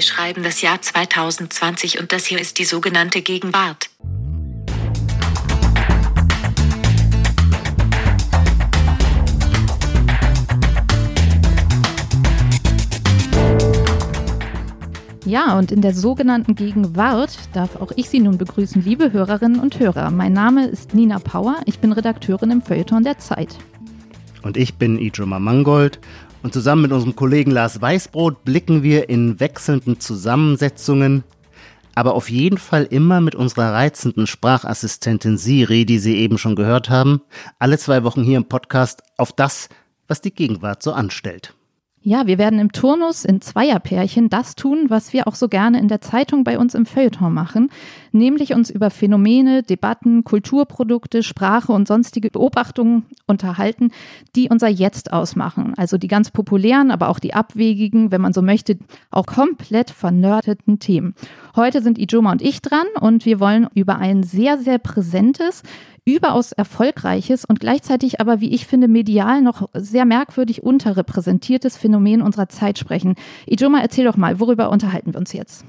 Wir schreiben das Jahr 2020 und das hier ist die sogenannte Gegenwart. Ja, und in der sogenannten Gegenwart darf auch ich Sie nun begrüßen, liebe Hörerinnen und Hörer. Mein Name ist Nina Power, ich bin Redakteurin im Feuilleton der Zeit. Und ich bin Ijoma Mangold und zusammen mit unserem Kollegen Lars Weißbrot blicken wir in wechselnden Zusammensetzungen, aber auf jeden Fall immer mit unserer reizenden Sprachassistentin Siri, die Sie eben schon gehört haben, alle zwei Wochen hier im Podcast auf das, was die Gegenwart so anstellt. Ja, wir werden im Turnus in Zweierpärchen das tun, was wir auch so gerne in der Zeitung bei uns im Feuilleton machen, nämlich uns über Phänomene, Debatten, Kulturprodukte, Sprache und sonstige Beobachtungen unterhalten, die unser Jetzt ausmachen. Also die ganz populären, aber auch die abwegigen, wenn man so möchte, auch komplett vernördeten Themen. Heute sind Ijoma und ich dran und wir wollen über ein sehr, sehr präsentes, überaus erfolgreiches und gleichzeitig aber, wie ich finde, medial noch sehr merkwürdig unterrepräsentiertes Phänomen unserer Zeit sprechen. Ijoma, erzähl doch mal, worüber unterhalten wir uns jetzt?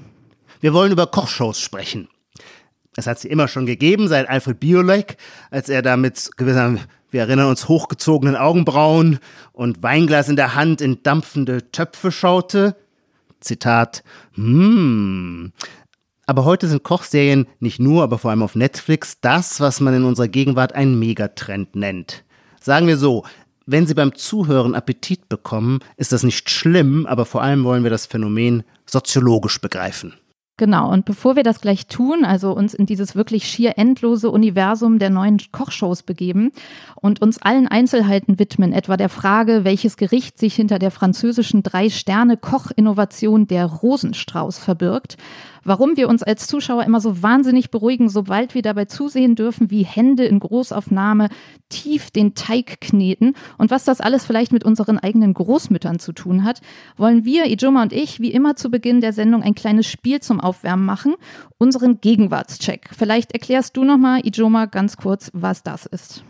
Wir wollen über Kochshows sprechen. Es hat sie immer schon gegeben, seit Alfred Biolek, als er da mit gewisser, wir erinnern uns, hochgezogenen Augenbrauen und Weinglas in der Hand in dampfende Töpfe schaute. Zitat, hm, aber heute sind Kochserien nicht nur, aber vor allem auf Netflix das, was man in unserer Gegenwart einen Megatrend nennt. Sagen wir so, wenn Sie beim Zuhören Appetit bekommen, ist das nicht schlimm, aber vor allem wollen wir das Phänomen soziologisch begreifen. Genau, und bevor wir das gleich tun, also uns in dieses wirklich schier endlose Universum der neuen Kochshows begeben und uns allen Einzelheiten widmen, etwa der Frage, welches Gericht sich hinter der französischen Drei-Sterne-Koch-Innovation der Rosenstrauß verbirgt, warum wir uns als Zuschauer immer so wahnsinnig beruhigen, sobald wir dabei zusehen dürfen, wie Hände in Großaufnahme tief den Teig kneten und was das alles vielleicht mit unseren eigenen Großmüttern zu tun hat, wollen wir, Ijoma und ich, wie immer zu Beginn der Sendung ein kleines Spiel zum Aufwärmen machen, unseren Gegenwartscheck. Vielleicht erklärst du nochmal, Ijoma, ganz kurz, was das ist.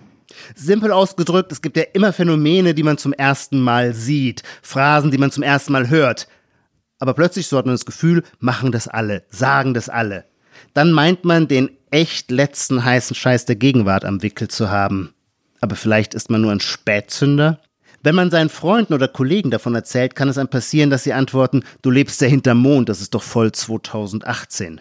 Simpel ausgedrückt, es gibt ja immer Phänomene, die man zum ersten Mal sieht, Phrasen, die man zum ersten Mal hört aber plötzlich so hat man das Gefühl, machen das alle, sagen das alle. Dann meint man, den echt letzten heißen Scheiß der Gegenwart am Wickel zu haben. Aber vielleicht ist man nur ein Spätzünder? Wenn man seinen Freunden oder Kollegen davon erzählt, kann es einem passieren, dass sie antworten, du lebst ja hinterm Mond, das ist doch voll 2018.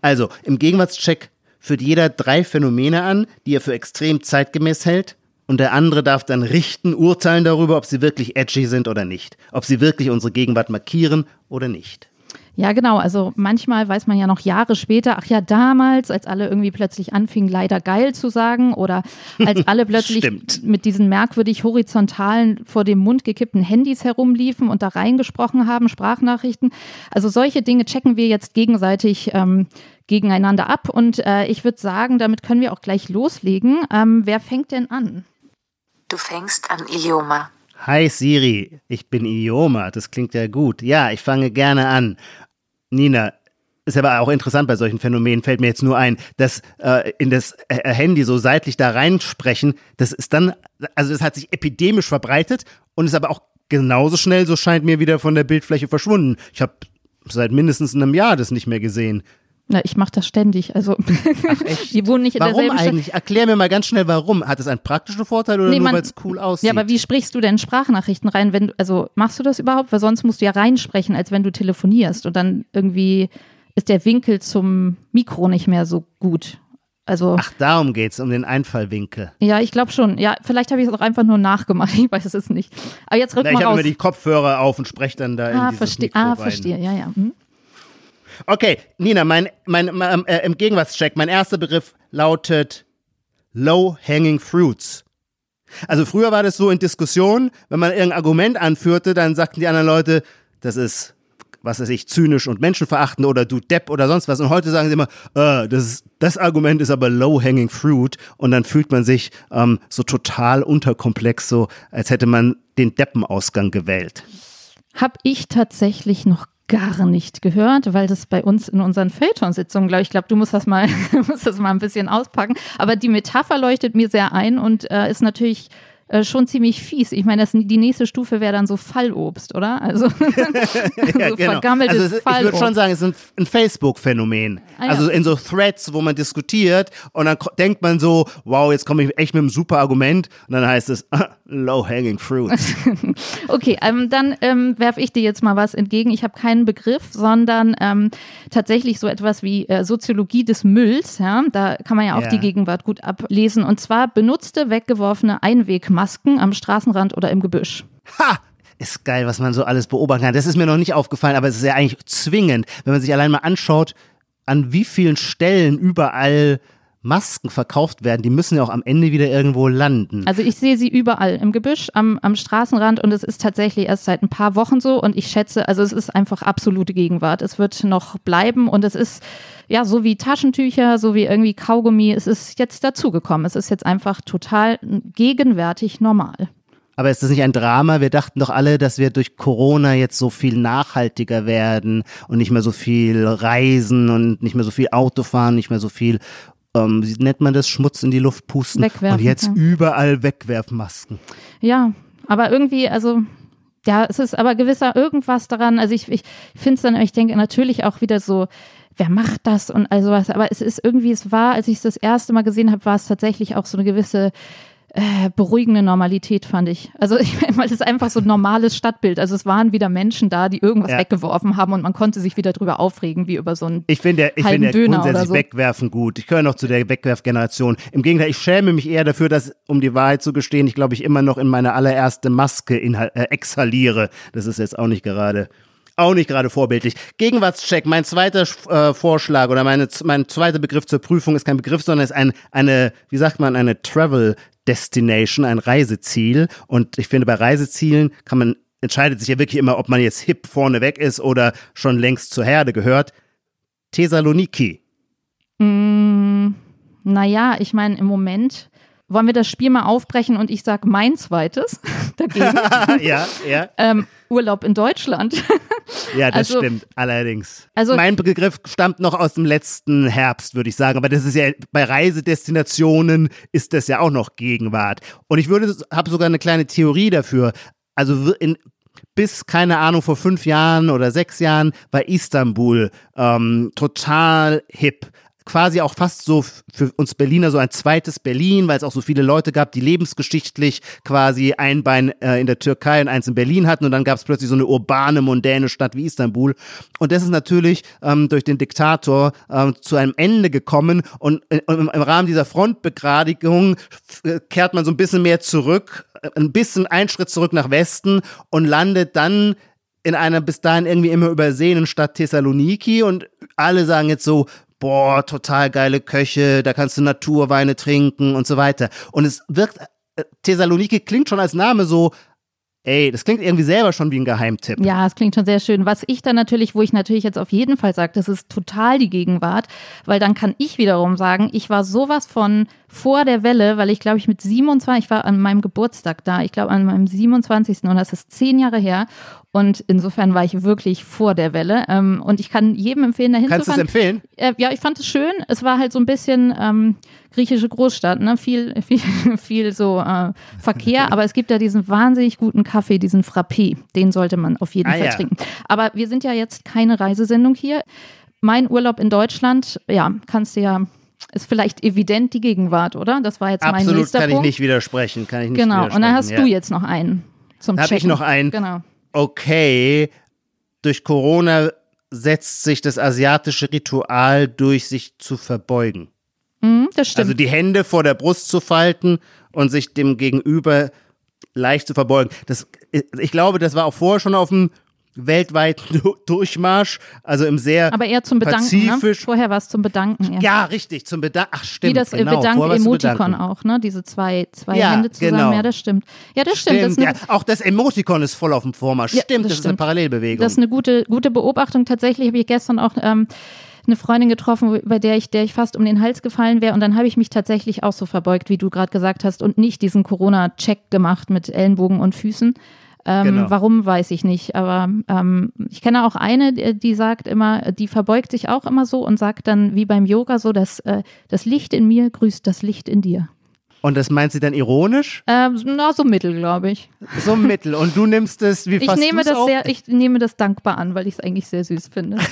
Also, im Gegenwartscheck führt jeder drei Phänomene an, die er für extrem zeitgemäß hält und der andere darf dann richten, urteilen darüber, ob sie wirklich edgy sind oder nicht, ob sie wirklich unsere Gegenwart markieren oder nicht. Ja, genau. Also manchmal weiß man ja noch Jahre später, ach ja, damals, als alle irgendwie plötzlich anfingen, leider geil zu sagen oder als alle plötzlich mit diesen merkwürdig horizontalen, vor dem Mund gekippten Handys herumliefen und da reingesprochen haben, Sprachnachrichten. Also solche Dinge checken wir jetzt gegenseitig ähm, gegeneinander ab und äh, ich würde sagen, damit können wir auch gleich loslegen. Ähm, wer fängt denn an? Du fängst an, Ioma. Hi Siri, ich bin Ioma. Das klingt ja gut. Ja, ich fange gerne an. Nina, ist aber auch interessant bei solchen Phänomenen, fällt mir jetzt nur ein, dass äh, in das äh, Handy so seitlich da reinsprechen, das ist dann, also das hat sich epidemisch verbreitet und ist aber auch genauso schnell, so scheint mir, wieder von der Bildfläche verschwunden. Ich habe seit mindestens einem Jahr das nicht mehr gesehen. Na, ich mache das ständig. Also die wohnen nicht in warum derselben Warum eigentlich? Erklär mir mal ganz schnell, warum. Hat es einen praktischen Vorteil oder nee, nur, weil es cool aussieht? Ja, aber wie sprichst du denn Sprachnachrichten rein, wenn du, also machst du das überhaupt? Weil sonst musst du ja reinsprechen, als wenn du telefonierst und dann irgendwie ist der Winkel zum Mikro nicht mehr so gut. Also, Ach, darum geht's, um den Einfallwinkel. Ja, ich glaube schon. Ja, vielleicht habe ich es auch einfach nur nachgemacht. Ich weiß es nicht. Aber jetzt rück Na, mal ich habe mir die Kopfhörer auf und spreche dann da ah, in dieses verste Mikro Ah, rein. verstehe. Ja, ja. Hm. Okay, Nina, mein, mein, mein äh, im Gegenwartscheck, mein erster Begriff lautet Low-Hanging Fruits. Also früher war das so in Diskussionen, wenn man irgendein Argument anführte, dann sagten die anderen Leute, das ist, was weiß ich, zynisch und menschenverachtend oder du Depp oder sonst was. Und heute sagen sie immer, äh, das, das Argument ist aber low-hanging fruit. Und dann fühlt man sich ähm, so total unterkomplex, so als hätte man den Deppenausgang gewählt. Hab ich tatsächlich noch gar nicht gehört, weil das bei uns in unseren Feuilleton-Sitzungen, glaube ich, glaube, du musst das mal, musst das mal ein bisschen auspacken. Aber die Metapher leuchtet mir sehr ein und äh, ist natürlich äh, schon ziemlich fies. Ich meine, das, die nächste Stufe wäre dann so Fallobst, oder? Also, ja, so genau. vergammeltes also ich Fallobst. würde schon sagen, es ist ein, ein Facebook-Phänomen. Ah, ja. Also in so Threads, wo man diskutiert und dann denkt man so, wow, jetzt komme ich echt mit einem super Argument und dann heißt es low-hanging fruits. Okay, ähm, dann ähm, werfe ich dir jetzt mal was entgegen. Ich habe keinen Begriff, sondern ähm, tatsächlich so etwas wie äh, Soziologie des Mülls. Ja? Da kann man ja auch Ja. die Gegenwart gut ablesen. Und zwar benutzte, weggeworfene Einwegmasken am Straßenrand oder im Gebüsch. Ha! Ist geil, was man so alles beobachten kann. Das ist mir noch nicht aufgefallen, aber es ist ja eigentlich zwingend, wenn man sich allein mal anschaut, an wie vielen Stellen überall Masken verkauft werden. Die müssen ja auch am Ende wieder irgendwo landen. Also ich sehe sie überall im Gebüsch, am, am Straßenrand und es ist tatsächlich erst seit ein paar Wochen so und ich schätze, also es ist einfach absolute Gegenwart. Es wird noch bleiben und es ist ja so wie Taschentücher, so wie irgendwie Kaugummi. Es ist jetzt dazugekommen. Es ist jetzt einfach total gegenwärtig normal. Aber ist das nicht ein Drama? Wir dachten doch alle, dass wir durch Corona jetzt so viel nachhaltiger werden und nicht mehr so viel reisen und nicht mehr so viel Auto fahren, nicht mehr so viel, ähm, wie nennt man das, Schmutz in die Luft pusten. Wegwerfen, und jetzt ja. überall Wegwerfmasken. Ja, aber irgendwie, also ja, es ist aber gewisser irgendwas daran. Also ich, ich finde es dann, ich denke natürlich auch wieder so, wer macht das und all sowas. Aber es ist irgendwie, es war, als ich es das erste Mal gesehen habe, war es tatsächlich auch so eine gewisse äh, beruhigende Normalität, fand ich. Also ich weil es ist einfach so ein normales Stadtbild. Also es waren wieder Menschen da, die irgendwas Ja. weggeworfen haben und man konnte sich wieder drüber aufregen, wie über so ein Ich finde ich finde grundsätzlich so. Wegwerfen gut. Ich gehöre noch zu der Wegwerfgeneration. Im Gegenteil, ich schäme mich eher dafür, dass, um die Wahrheit zu gestehen, ich glaube, ich immer noch in meine allererste Maske äh, exhaliere. Das ist jetzt auch nicht gerade auch nicht gerade vorbildlich. Gegenwartscheck, mein zweiter äh, Vorschlag oder meine, mein zweiter Begriff zur Prüfung ist kein Begriff, sondern ist ein, eine, wie sagt man, eine Travel Destination, ein Reiseziel. Und ich finde, bei Reisezielen kann man, entscheidet sich ja wirklich immer, ob man jetzt hip vorne weg ist oder schon längst zur Herde gehört. Thessaloniki. Mm, naja, ich meine, im Moment wollen wir das Spiel mal aufbrechen und ich sage mein zweites dagegen. ja, ja, ähm, Urlaub in Deutschland. Ja, das Also- stimmt, allerdings. also- mein Begriff stammt noch aus dem letzten Herbst, würde ich sagen. Aber das ist ja, bei Reisedestinationen ist das ja auch noch Gegenwart. Und ich würde, habe sogar eine kleine Theorie dafür. Also in, bis, keine Ahnung, vor fünf Jahren oder sechs Jahren war Istanbul ähm, total hip. Quasi auch fast so für uns Berliner so ein zweites Berlin, weil es auch so viele Leute gab, die lebensgeschichtlich quasi ein Bein äh, in der Türkei und eins in Berlin hatten. Und dann gab es plötzlich so eine urbane, mondäne Stadt wie Istanbul. Und das ist natürlich ähm, durch den Diktator ähm, zu einem Ende gekommen. Und äh, im, Rahmen dieser Frontbegradigung äh, kehrt man so ein bisschen mehr zurück, äh, ein bisschen einen Schritt zurück nach Westen und landet dann in einer bis dahin irgendwie immer übersehenen Stadt Thessaloniki. Und alle sagen jetzt so, boah, total geile Köche, da kannst du Naturweine trinken und so weiter. Und es wirkt, äh, Thessaloniki klingt schon als Name so, ey, das klingt irgendwie selber schon wie ein Geheimtipp. Ja, es klingt schon sehr schön. Was ich dann natürlich, wo ich natürlich jetzt auf jeden Fall sage, das ist total die Gegenwart, weil dann kann ich wiederum sagen, ich war sowas von vor der Welle, weil ich glaube ich mit 27, ich war an meinem Geburtstag da, ich glaube an meinem 27. und das ist zehn Jahre her und insofern war ich wirklich vor der Welle ähm, und ich kann jedem empfehlen, dahin Kannst zu du es empfehlen? Äh, ja, ich fand es schön. Es war halt so ein bisschen ähm, griechische Großstadt, ne? Viel, viel, viel so äh, Verkehr, aber es gibt ja diesen wahnsinnig guten Kaffee, diesen Frappé. Den sollte man auf jeden Ah, Fall ja. trinken. Aber wir sind ja jetzt keine Reisesendung hier. Mein Urlaub in Deutschland, ja, kannst du ja, ist vielleicht evident die Gegenwart, oder? Das war jetzt mein Absolut nächster kann ich nicht widersprechen. Kann ich nicht Genau, und dann hast widersprechen, du ja. jetzt noch einen zum Hab ich noch einen? Genau. okay, durch Corona setzt sich das asiatische Ritual durch, sich zu verbeugen. Mhm, das stimmt. Also die Hände vor der Brust zu falten und sich dem Gegenüber leicht zu verbeugen. Das, ich glaube, das war auch vorher schon auf dem weltweiten Du- Durchmarsch, also im sehr aber eher zum Bedanken, ne? Vorher war es zum Bedanken. Ja, richtig, zum Bedanken. Ach, stimmt. Wie das äh, genau. Bedanken. auch, ne? Diese zwei, zwei Ja, Hände zusammen. genau. Ja, das stimmt. Ja, das stimmt. Das Stimmt, ist eine, ja. Auch das Emotikon ist voll auf dem Vormarsch. Ja, stimmt, das das, ist eine stimmt. Parallelbewegung. das ist eine gute, gute Beobachtung. Tatsächlich habe ich gestern auch ähm, eine Freundin getroffen, bei der ich, der ich fast um den Hals gefallen wäre. Und dann habe ich mich tatsächlich auch so verbeugt, wie du gerade gesagt hast, und nicht diesen Corona-Check gemacht mit Ellenbogen und Füßen. Ähm, Genau. Warum, weiß ich nicht. Aber ähm, ich kenne auch eine, die, sagt immer, die verbeugt sich auch immer so und sagt dann wie beim Yoga so, dass äh, das Licht in mir grüßt das Licht in dir. Und das meint sie dann ironisch? Ähm, na, so mittel, glaube ich. So mittel. Und du nimmst es, wie Ich fasst nehme das auf? sehr, ich nehme das dankbar an, weil ich es eigentlich sehr süß finde.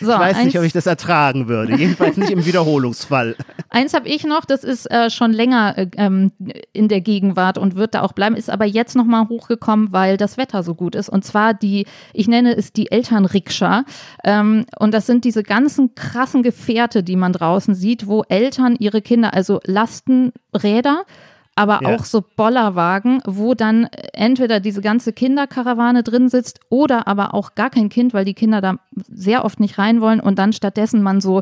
So, Ich weiß nicht, ob ich das ertragen würde. Jedenfalls nicht im Wiederholungsfall. Eins habe ich noch, das ist äh, schon länger äh, ähm, in der Gegenwart und wird da auch bleiben, ist aber jetzt nochmal hochgekommen, weil das Wetter so gut ist. Und zwar die, ich nenne es die Elternrikscha. Ähm, und das sind diese ganzen krassen Gefährte, die man draußen sieht, wo Eltern ihre Kinder, also Lastenräder, aber Ja. auch so Bollerwagen, wo dann entweder diese ganze Kinderkarawane drin sitzt oder aber auch gar kein Kind, weil die Kinder da sehr oft nicht rein wollen und dann stattdessen man so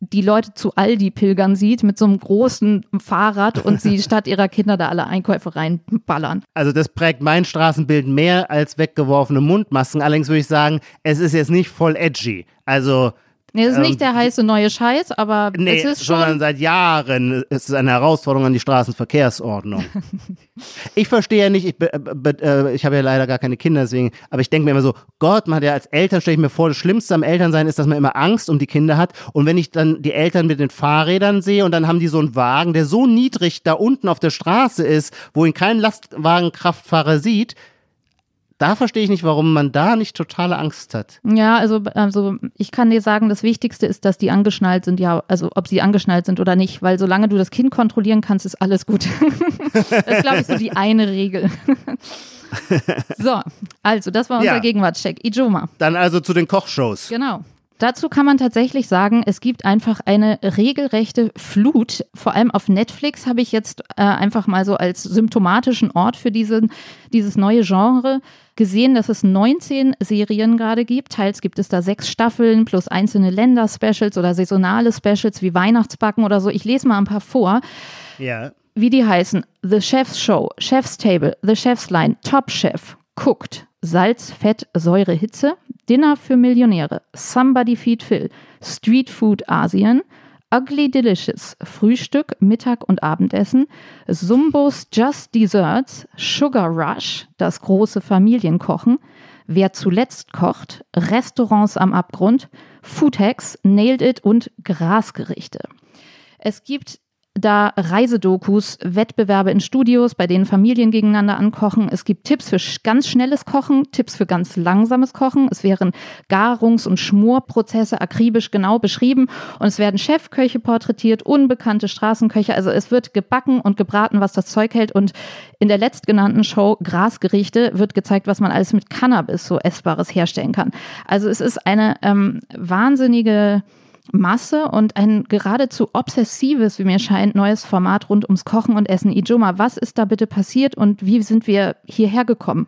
die Leute zu Aldi pilgern sieht mit so einem großen Fahrrad und sie statt ihrer Kinder da alle Einkäufe reinballern. Also das prägt mein Straßenbild mehr als weggeworfene Mundmasken. Allerdings würde ich sagen, es ist jetzt nicht voll edgy. Also Nee, das ist Ähm, nicht der heiße neue Scheiß, aber nee, es ist sondern schon. seit Jahren ist es eine Herausforderung an die Straßenverkehrsordnung. ich verstehe ja nicht, ich, be- äh, ich habe ja leider gar keine Kinder, deswegen, aber ich denke mir immer so, Gott, man hat ja als Eltern, stelle ich mir vor, das Schlimmste am Elternsein ist, dass man immer Angst um die Kinder hat. Und wenn ich dann die Eltern mit den Fahrrädern sehe und dann haben die so einen Wagen, der so niedrig da unten auf der Straße ist, wo ihn kein Lastwagenkraftfahrer sieht, da verstehe ich nicht, warum man da nicht totale Angst hat. Ja, also, also ich kann dir sagen, das Wichtigste ist, dass die angeschnallt sind, ja, also ob sie angeschnallt sind oder nicht, weil solange du das Kind kontrollieren kannst, ist alles gut. das ist, glaube ich, so die eine Regel. so, also, das war unser Ja. Gegenwartscheck. Ijoma. Dann also zu den Kochshows. Genau. Dazu kann man tatsächlich sagen, es gibt einfach eine regelrechte Flut. Vor allem auf Netflix habe ich jetzt äh, einfach mal so als symptomatischen Ort für diesen, dieses neue Genre gesehen, dass es 19 Serien gerade gibt. Teils gibt es da sechs Staffeln plus einzelne Länder-Specials oder saisonale Specials wie Weihnachtsbacken oder so. Ich lese mal ein paar vor Ja. wie die heißen. The Chef's Show, Chef's Table, The Chef's Line, Top Chef, Cooked, Salz, Fett, Säure, Hitze, Dinner für Millionäre, Somebody Feed Phil, Street Food Asien, Ugly Delicious, Frühstück, Mittag und Abendessen, Sumbos Just Desserts, Sugar Rush, das große Familienkochen, Wer zuletzt kocht, Restaurants am Abgrund, Food Hacks, Nailed It und Grasgerichte. Es gibt da Reisedokus, Wettbewerbe in Studios, bei denen Familien gegeneinander ankochen. Es gibt Tipps für ganz schnelles Kochen, Tipps für ganz langsames Kochen. Es wären Garungs- und Schmorprozesse akribisch genau beschrieben. Und es werden Chefköche porträtiert, unbekannte Straßenköche. Also es wird gebacken und gebraten, was das Zeug hält. Und in der letztgenannten Show Grasgerichte wird gezeigt, was man alles mit Cannabis so Essbares herstellen kann. Also es ist eine ähm, wahnsinnige Masse und ein geradezu obsessives, wie mir scheint, neues Format rund ums Kochen und Essen. Ijoma, was ist da bitte passiert und wie sind wir hierher gekommen?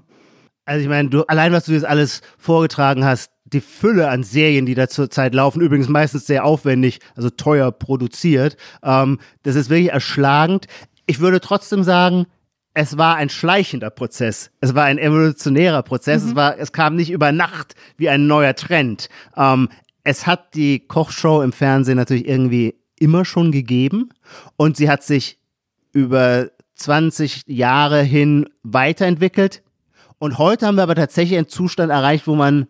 Also ich meine, du allein was du jetzt alles vorgetragen hast, die Fülle an Serien, die da zurzeit laufen, übrigens meistens sehr aufwendig, also teuer produziert, ähm, das ist wirklich erschlagend. Ich würde trotzdem sagen, es war ein schleichender Prozess. Es war ein evolutionärer Prozess. Es war, es kam nicht über Nacht wie ein neuer Trend. Ähm, es hat die Kochshow im Fernsehen natürlich irgendwie immer schon gegeben und sie hat sich über 20 Jahre hin weiterentwickelt. Und heute haben wir aber tatsächlich einen Zustand erreicht, wo man,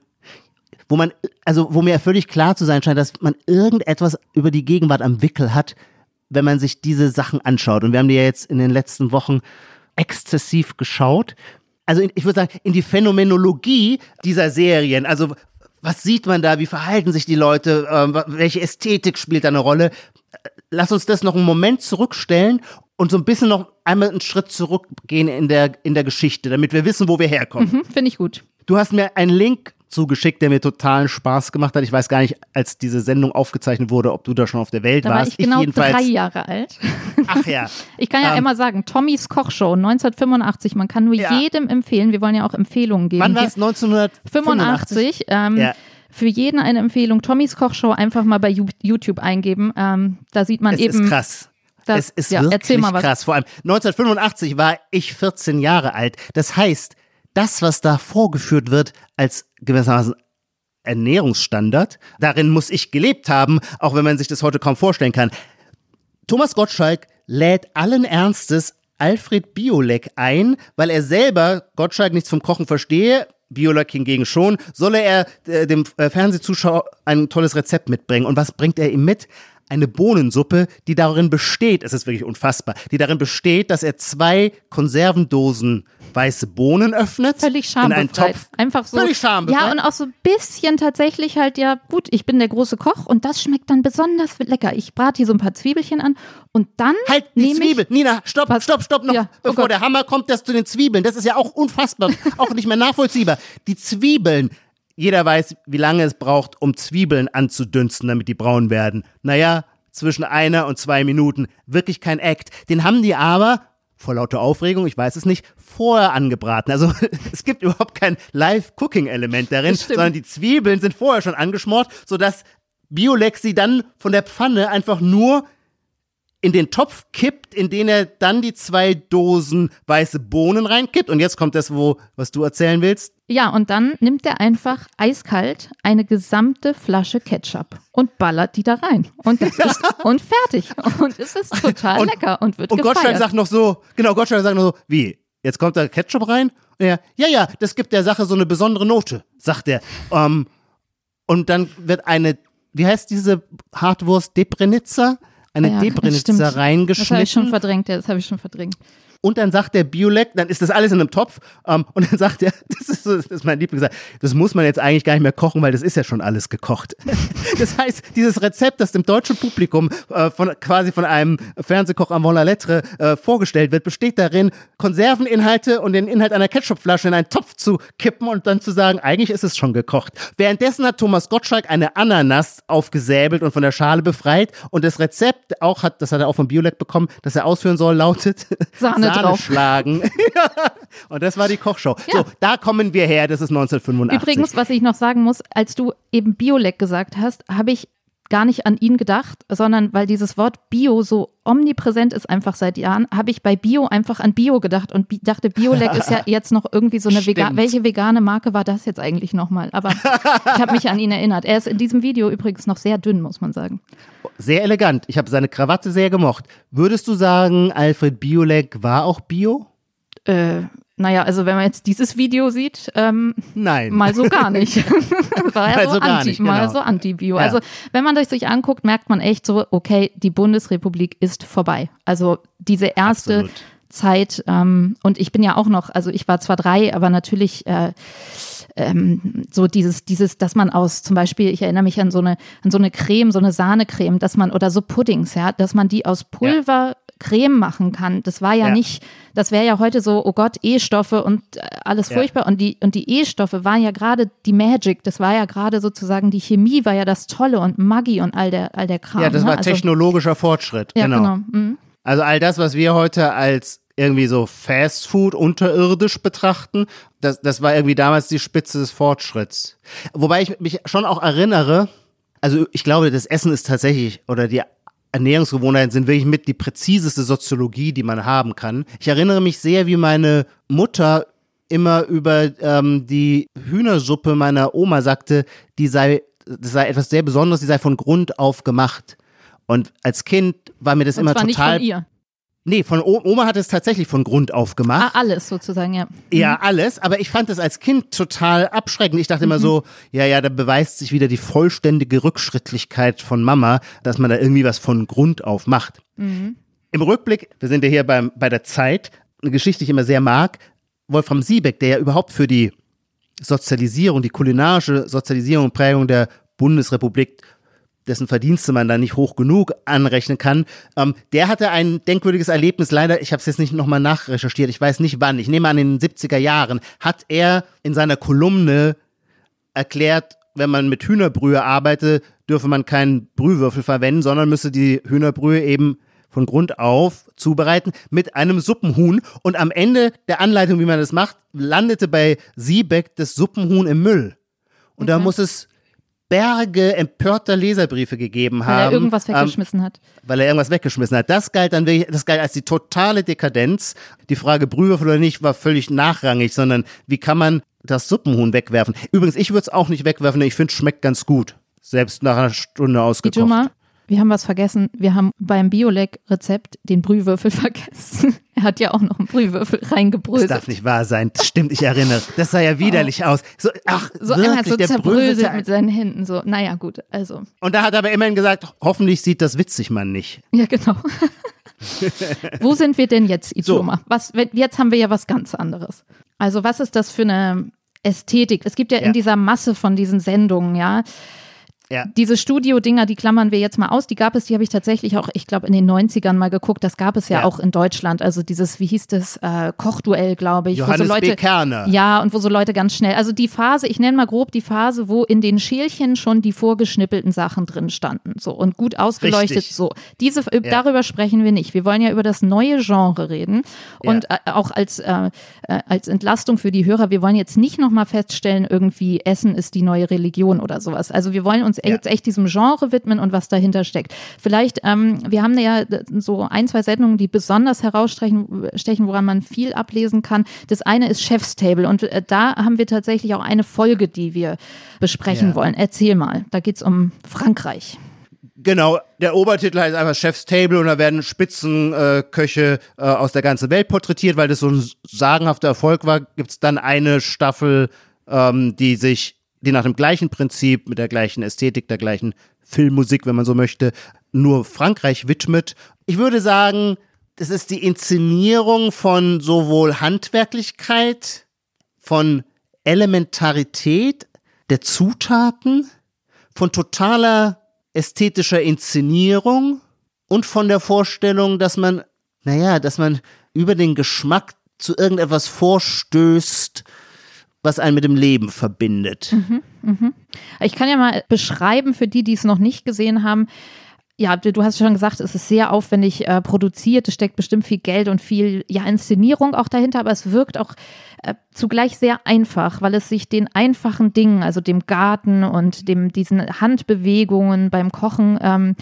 wo man, also wo mir völlig klar zu sein scheint, dass man irgendetwas über die Gegenwart am Wickel hat, wenn man sich diese Sachen anschaut. Und wir haben die ja jetzt in den letzten Wochen exzessiv geschaut. Also in, ich würde sagen, in die Phänomenologie dieser Serien, also was sieht man da, wie verhalten sich die Leute, ähm, welche Ästhetik spielt da eine Rolle. Lass uns das noch einen Moment zurückstellen und so ein bisschen noch einmal einen Schritt zurückgehen in der, in der Geschichte, damit wir wissen, wo wir herkommen. Hm, Finde ich gut. Du hast mir einen Link zugeschickt, der mir totalen Spaß gemacht hat. Ich weiß gar nicht, als diese Sendung aufgezeichnet wurde, ob du da schon auf der Welt Da war warst. ich genau jedenfalls. drei Jahre alt. Ach ja. Ich kann ja Ähm, immer sagen, Tommys Kochshow 1985. Man kann nur Ja. jedem empfehlen. Wir wollen ja auch Empfehlungen geben. Wann war es? 1985? 85. Ähm, Ja. Für jeden eine Empfehlung. Tommys Kochshow einfach mal bei YouTube eingeben. Ähm, da sieht man Es eben. ist krass. Das- es ist ja, wirklich erzähl mal was. krass. Vor allem 1985 war ich 14 Jahre alt. Das heißt, das, was da vorgeführt wird als gewissermaßen Ernährungsstandard, darin muss ich gelebt haben, auch wenn man sich das heute kaum vorstellen kann. Thomas Gottschalk lädt allen Ernstes Alfred Biolek ein, weil er selber Gottschalk nichts vom Kochen verstehe. Biolek hingegen schon, solle er äh, dem äh, Fernsehzuschauer ein tolles Rezept mitbringen. Und was bringt er ihm mit? Eine Bohnensuppe, die darin besteht, es ist wirklich unfassbar, die darin besteht, dass er zwei Konservendosen weiße Bohnen öffnet. Völlig In einen schambefreit. Topf. Einfach so. Völlig schambefreit. Ja, und auch so ein bisschen tatsächlich halt, ja, gut, ich bin der große Koch und das schmeckt dann besonders lecker. Ich brate hier so ein paar Zwiebelchen an und dann Halt die Zwiebel. Nina, stopp, Was? stopp, stopp noch, Ja, oh bevor Gott. der Hammer kommt, das zu den Zwiebeln. Das ist ja auch unfassbar, auch nicht mehr nachvollziehbar. Die Zwiebeln, jeder weiß, wie lange es braucht, um Zwiebeln anzudünsten, damit die braun werden. Naja, zwischen einer und zwei Minuten. Wirklich kein Act. Den haben die aber, vor lauter Aufregung, ich weiß es nicht, vorher angebraten. Also es gibt überhaupt kein Live-Cooking-Element darin, sondern die Zwiebeln sind vorher schon angeschmort, sodass Biolex sie dann von der Pfanne einfach nur in den Topf kippt, in den er dann die zwei Dosen weiße Bohnen reinkippt. Und jetzt kommt das, wo, was du erzählen willst. Ja, und dann nimmt er einfach eiskalt eine gesamte Flasche Ketchup und ballert die da rein. Und das ist und fertig. Und es ist total Und- lecker und wird Und gefeiert. Gottschalk sagt noch so, genau, Gottschalk sagt noch so, wie? Jetzt kommt da Ketchup rein? Und er, ja, ja, das gibt der Sache so eine besondere Note, sagt er. Ähm, und dann wird eine, wie heißt diese Hartwurst? Debrenitzer? Eine Ja, Debrenitzer stimmt. Das habe ich schon reingeschnitten. verdrängt, ja, das habe ich schon verdrängt. Und dann sagt der Biolek, dann ist das alles in einem Topf. Ähm, und dann sagt er, das ist, das ist mein Lieblingssache, das muss man jetzt eigentlich gar nicht mehr kochen, weil das ist ja schon alles gekocht. Das heißt, dieses Rezept, das dem deutschen Publikum äh, von, quasi von einem Fernsehkoch am Vola Lettre äh, vorgestellt wird, besteht darin, Konserveninhalte und den Inhalt einer Ketchupflasche in einen Topf zu kippen und dann zu sagen, eigentlich ist es schon gekocht. Währenddessen hat Thomas Gottschalk eine Ananas aufgesäbelt und von der Schale befreit und das Rezept auch hat, das hat er auch vom Biolek bekommen, das er ausführen soll, lautet Sahne drauf. schlagen. und das war die Kochshow. Ja. So, da kommen wir her, das ist 1985. Übrigens, was ich noch sagen muss, als du eben Biolek gesagt hast, habe ich gar nicht an ihn gedacht, sondern weil dieses Wort Bio so omnipräsent ist einfach seit Jahren, habe ich bei Bio einfach an Bio gedacht und bi dachte, Biolek ist ja jetzt noch irgendwie so eine vegane, welche vegane Marke war das jetzt eigentlich nochmal? Aber ich habe mich an ihn erinnert. Er ist in diesem Video übrigens noch sehr dünn, muss man sagen. Sehr elegant. Ich habe seine Krawatte sehr gemocht. Würdest du sagen, Alfred Biolek war auch Bio? Äh, naja, also wenn man jetzt dieses Video sieht, ähm, Nein. mal so gar nicht. War ja Mal so so anti, nicht, mal genau. so anti-Bio. Ja. Also wenn man das sich anguckt, merkt man echt so, okay, die Bundesrepublik ist vorbei. Also diese erste Absolut. Zeit ähm, und ich bin ja auch noch, also ich war zwar drei, aber natürlich äh, ähm, so dieses, dieses, dass man aus zum Beispiel, ich erinnere mich an so eine, an so eine Creme, so eine Sahnecreme, dass man, oder so Puddings, ja, dass man die aus Pulver Creme machen kann. Das war ja, Ja. nicht, das wäre ja heute so, oh Gott, E-Stoffe und äh, alles Ja. furchtbar. Und die, und die E-Stoffe waren ja gerade die Magic, das war ja gerade sozusagen, die Chemie war ja das Tolle und Maggi und all der, all der Kram. ja, das ne? war also, technologischer Fortschritt. Ja, genau. genau. Mhm. Also all das, was wir heute als irgendwie so Fast Food unterirdisch betrachten, das, das war irgendwie damals die Spitze des Fortschritts. Wobei ich mich schon auch erinnere, also ich glaube, das Essen ist tatsächlich, oder die Ernährungsgewohnheiten sind wirklich mit die präziseste Soziologie, die man haben kann. Ich erinnere mich sehr, wie meine Mutter immer über ähm, die Hühnersuppe meiner Oma sagte, die sei, das sei etwas sehr Besonderes, die sei von Grund auf gemacht. Und als Kind war mir das Und immer total. Nee, von o Oma hat es tatsächlich von Grund auf Ah, gemacht. alles sozusagen, ja. Ja, alles. Aber ich fand es als Kind total abschreckend. Ich dachte immer Mhm. so, ja, ja, da beweist sich wieder die vollständige Rückschrittlichkeit von Mama, dass man da irgendwie was von Grund auf macht. Mhm. Im Rückblick, wir sind ja hier beim, bei der Zeit, eine Geschichte, die ich immer sehr mag. Wolfram Siebeck, der ja überhaupt für die Sozialisierung, die kulinarische Sozialisierung und Prägung der Bundesrepublik dessen Verdienste man da nicht hoch genug anrechnen kann. Ähm, der hatte ein denkwürdiges Erlebnis, leider, ich habe es jetzt nicht nochmal nachrecherchiert, ich weiß nicht wann, ich nehme an in den 70er Jahren, hat er in seiner Kolumne erklärt, wenn man mit Hühnerbrühe arbeitet, dürfe man keinen Brühwürfel verwenden, sondern müsse die Hühnerbrühe eben von Grund auf zubereiten mit einem Suppenhuhn. Und am Ende der Anleitung, wie man das macht, landete bei Siebeck das Suppenhuhn im Müll. Und da muss es Berge empörter Leserbriefe gegeben Weil haben. er irgendwas ähm, weggeschmissen hat. weil er irgendwas weggeschmissen hat. Das galt dann wirklich, das galt als die totale Dekadenz. Die Frage Brühwürfel oder nicht war völlig nachrangig, sondern wie kann man das Suppenhuhn wegwerfen? Übrigens, ich würde es auch nicht wegwerfen, denn ich finde, es schmeckt ganz gut. Selbst nach einer Stunde ausgekocht. Ijoma, Wir haben was vergessen. Wir haben beim Biolek-Rezept den Brühwürfel vergessen. Er hat ja auch noch einen Brühwürfel reingebröselt. Das darf nicht wahr sein. Stimmt, ich erinnere. Das sah ja widerlich aus. So, ach, so wirklich, einmal so der zerbröselt mit seinen Händen. So, naja, gut, also. Und da hat er aber immerhin gesagt, hoffentlich sieht das witzig man nicht. Ja, genau. Wo sind wir denn jetzt, Ichoma? So. Was, jetzt haben wir ja was ganz anderes. Also, was ist das für eine Ästhetik? Es gibt ja, ja. in dieser Masse von diesen Sendungen, ja, ja. Diese Studio-Dinger, die klammern wir jetzt mal aus. Die gab es, die habe ich tatsächlich auch, ich glaube, in den 90ern mal geguckt. Das gab es ja, ja. auch in Deutschland. Also dieses, wie hieß das, äh, Kochduell, glaube ich. Johannes wo so Leute, B. Kerner. Ja, und wo so Leute ganz schnell, also die Phase, ich nenne mal grob die Phase, wo in den Schälchen schon die vorgeschnippelten Sachen drin standen. So und gut ausgeleuchtet. Richtig. So. Diese, ja. darüber sprechen wir nicht. Wir wollen ja über das neue Genre reden. Und äh, auch als, äh, äh, als Entlastung für die Hörer, wir wollen jetzt nicht nochmal feststellen, irgendwie Essen ist die neue Religion oder sowas. Also wir wollen uns. Jetzt echt diesem Genre widmen und was dahinter steckt. Vielleicht, ähm, wir haben ja so ein, zwei Sendungen, die besonders herausstechen, stechen, woran man viel ablesen kann. Das eine ist Chef's Table und äh, da haben wir tatsächlich auch eine Folge, die wir besprechen ja. wollen. Erzähl mal, da geht es um Frankreich. Genau, der Obertitel heißt einfach Chef's Table und da werden Spitzenköche äh, äh, aus der ganzen Welt porträtiert, weil das so ein sagenhafter Erfolg war. Gibt es dann eine Staffel, ähm, die sich die nach dem gleichen Prinzip, mit der gleichen Ästhetik, der gleichen Filmmusik, wenn man so möchte, nur Frankreich widmet. Ich würde sagen, das ist die Inszenierung von sowohl Handwerklichkeit, von Elementarität der Zutaten, von totaler ästhetischer Inszenierung und von der Vorstellung, dass man, naja, dass man über den Geschmack zu irgendetwas vorstößt, was einen mit dem Leben verbindet. Mhm, mh. Ich kann ja mal beschreiben für die, die es noch nicht gesehen haben. Ja, du hast schon gesagt, es ist sehr aufwendig äh, produziert, es steckt bestimmt viel Geld und viel ja, Inszenierung auch dahinter, aber es wirkt auch äh, zugleich sehr einfach, weil es sich den einfachen Dingen, also dem Garten und dem, diesen Handbewegungen beim Kochen ähm,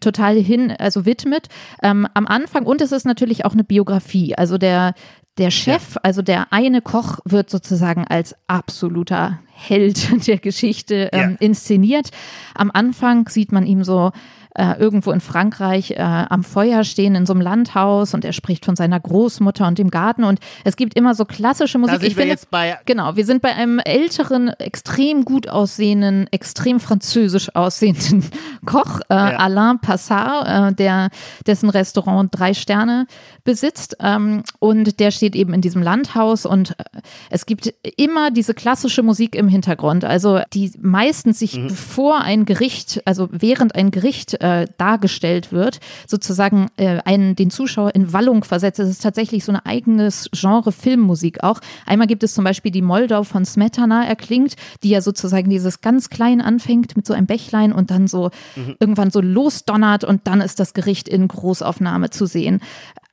total hin, also widmet. Ähm, am Anfang, und es ist natürlich auch eine Biografie. Also der, der Chef, ja. also der eine Koch, wird sozusagen als absoluter Held der Geschichte ähm, ja. inszeniert. Am Anfang sieht man ihm so äh, irgendwo in Frankreich äh, am Feuer stehen in so einem Landhaus und er spricht von seiner Großmutter und dem Garten und es gibt immer so klassische Musik. Da sind ich wir finde, jetzt bei genau, wir sind bei einem älteren, extrem gut aussehenden, extrem französisch aussehenden Koch, äh, ja. Alain Passard, äh, der dessen Restaurant drei Sterne besitzt ähm, und der steht eben in diesem Landhaus und äh, es gibt immer diese klassische Musik im Hintergrund, also die meistens sich mhm. bevor ein Gericht, also während ein Gericht äh, dargestellt wird, sozusagen äh, einen, den Zuschauer in Wallung versetzt. Es ist tatsächlich so ein eigenes Genre Filmmusik auch. Einmal gibt es zum Beispiel die Moldau von Smetana erklingt, die ja sozusagen dieses ganz klein anfängt mit so einem Bächlein und dann so mhm. irgendwann so losdonnert und dann ist das Gericht in Großaufnahme zu sehen.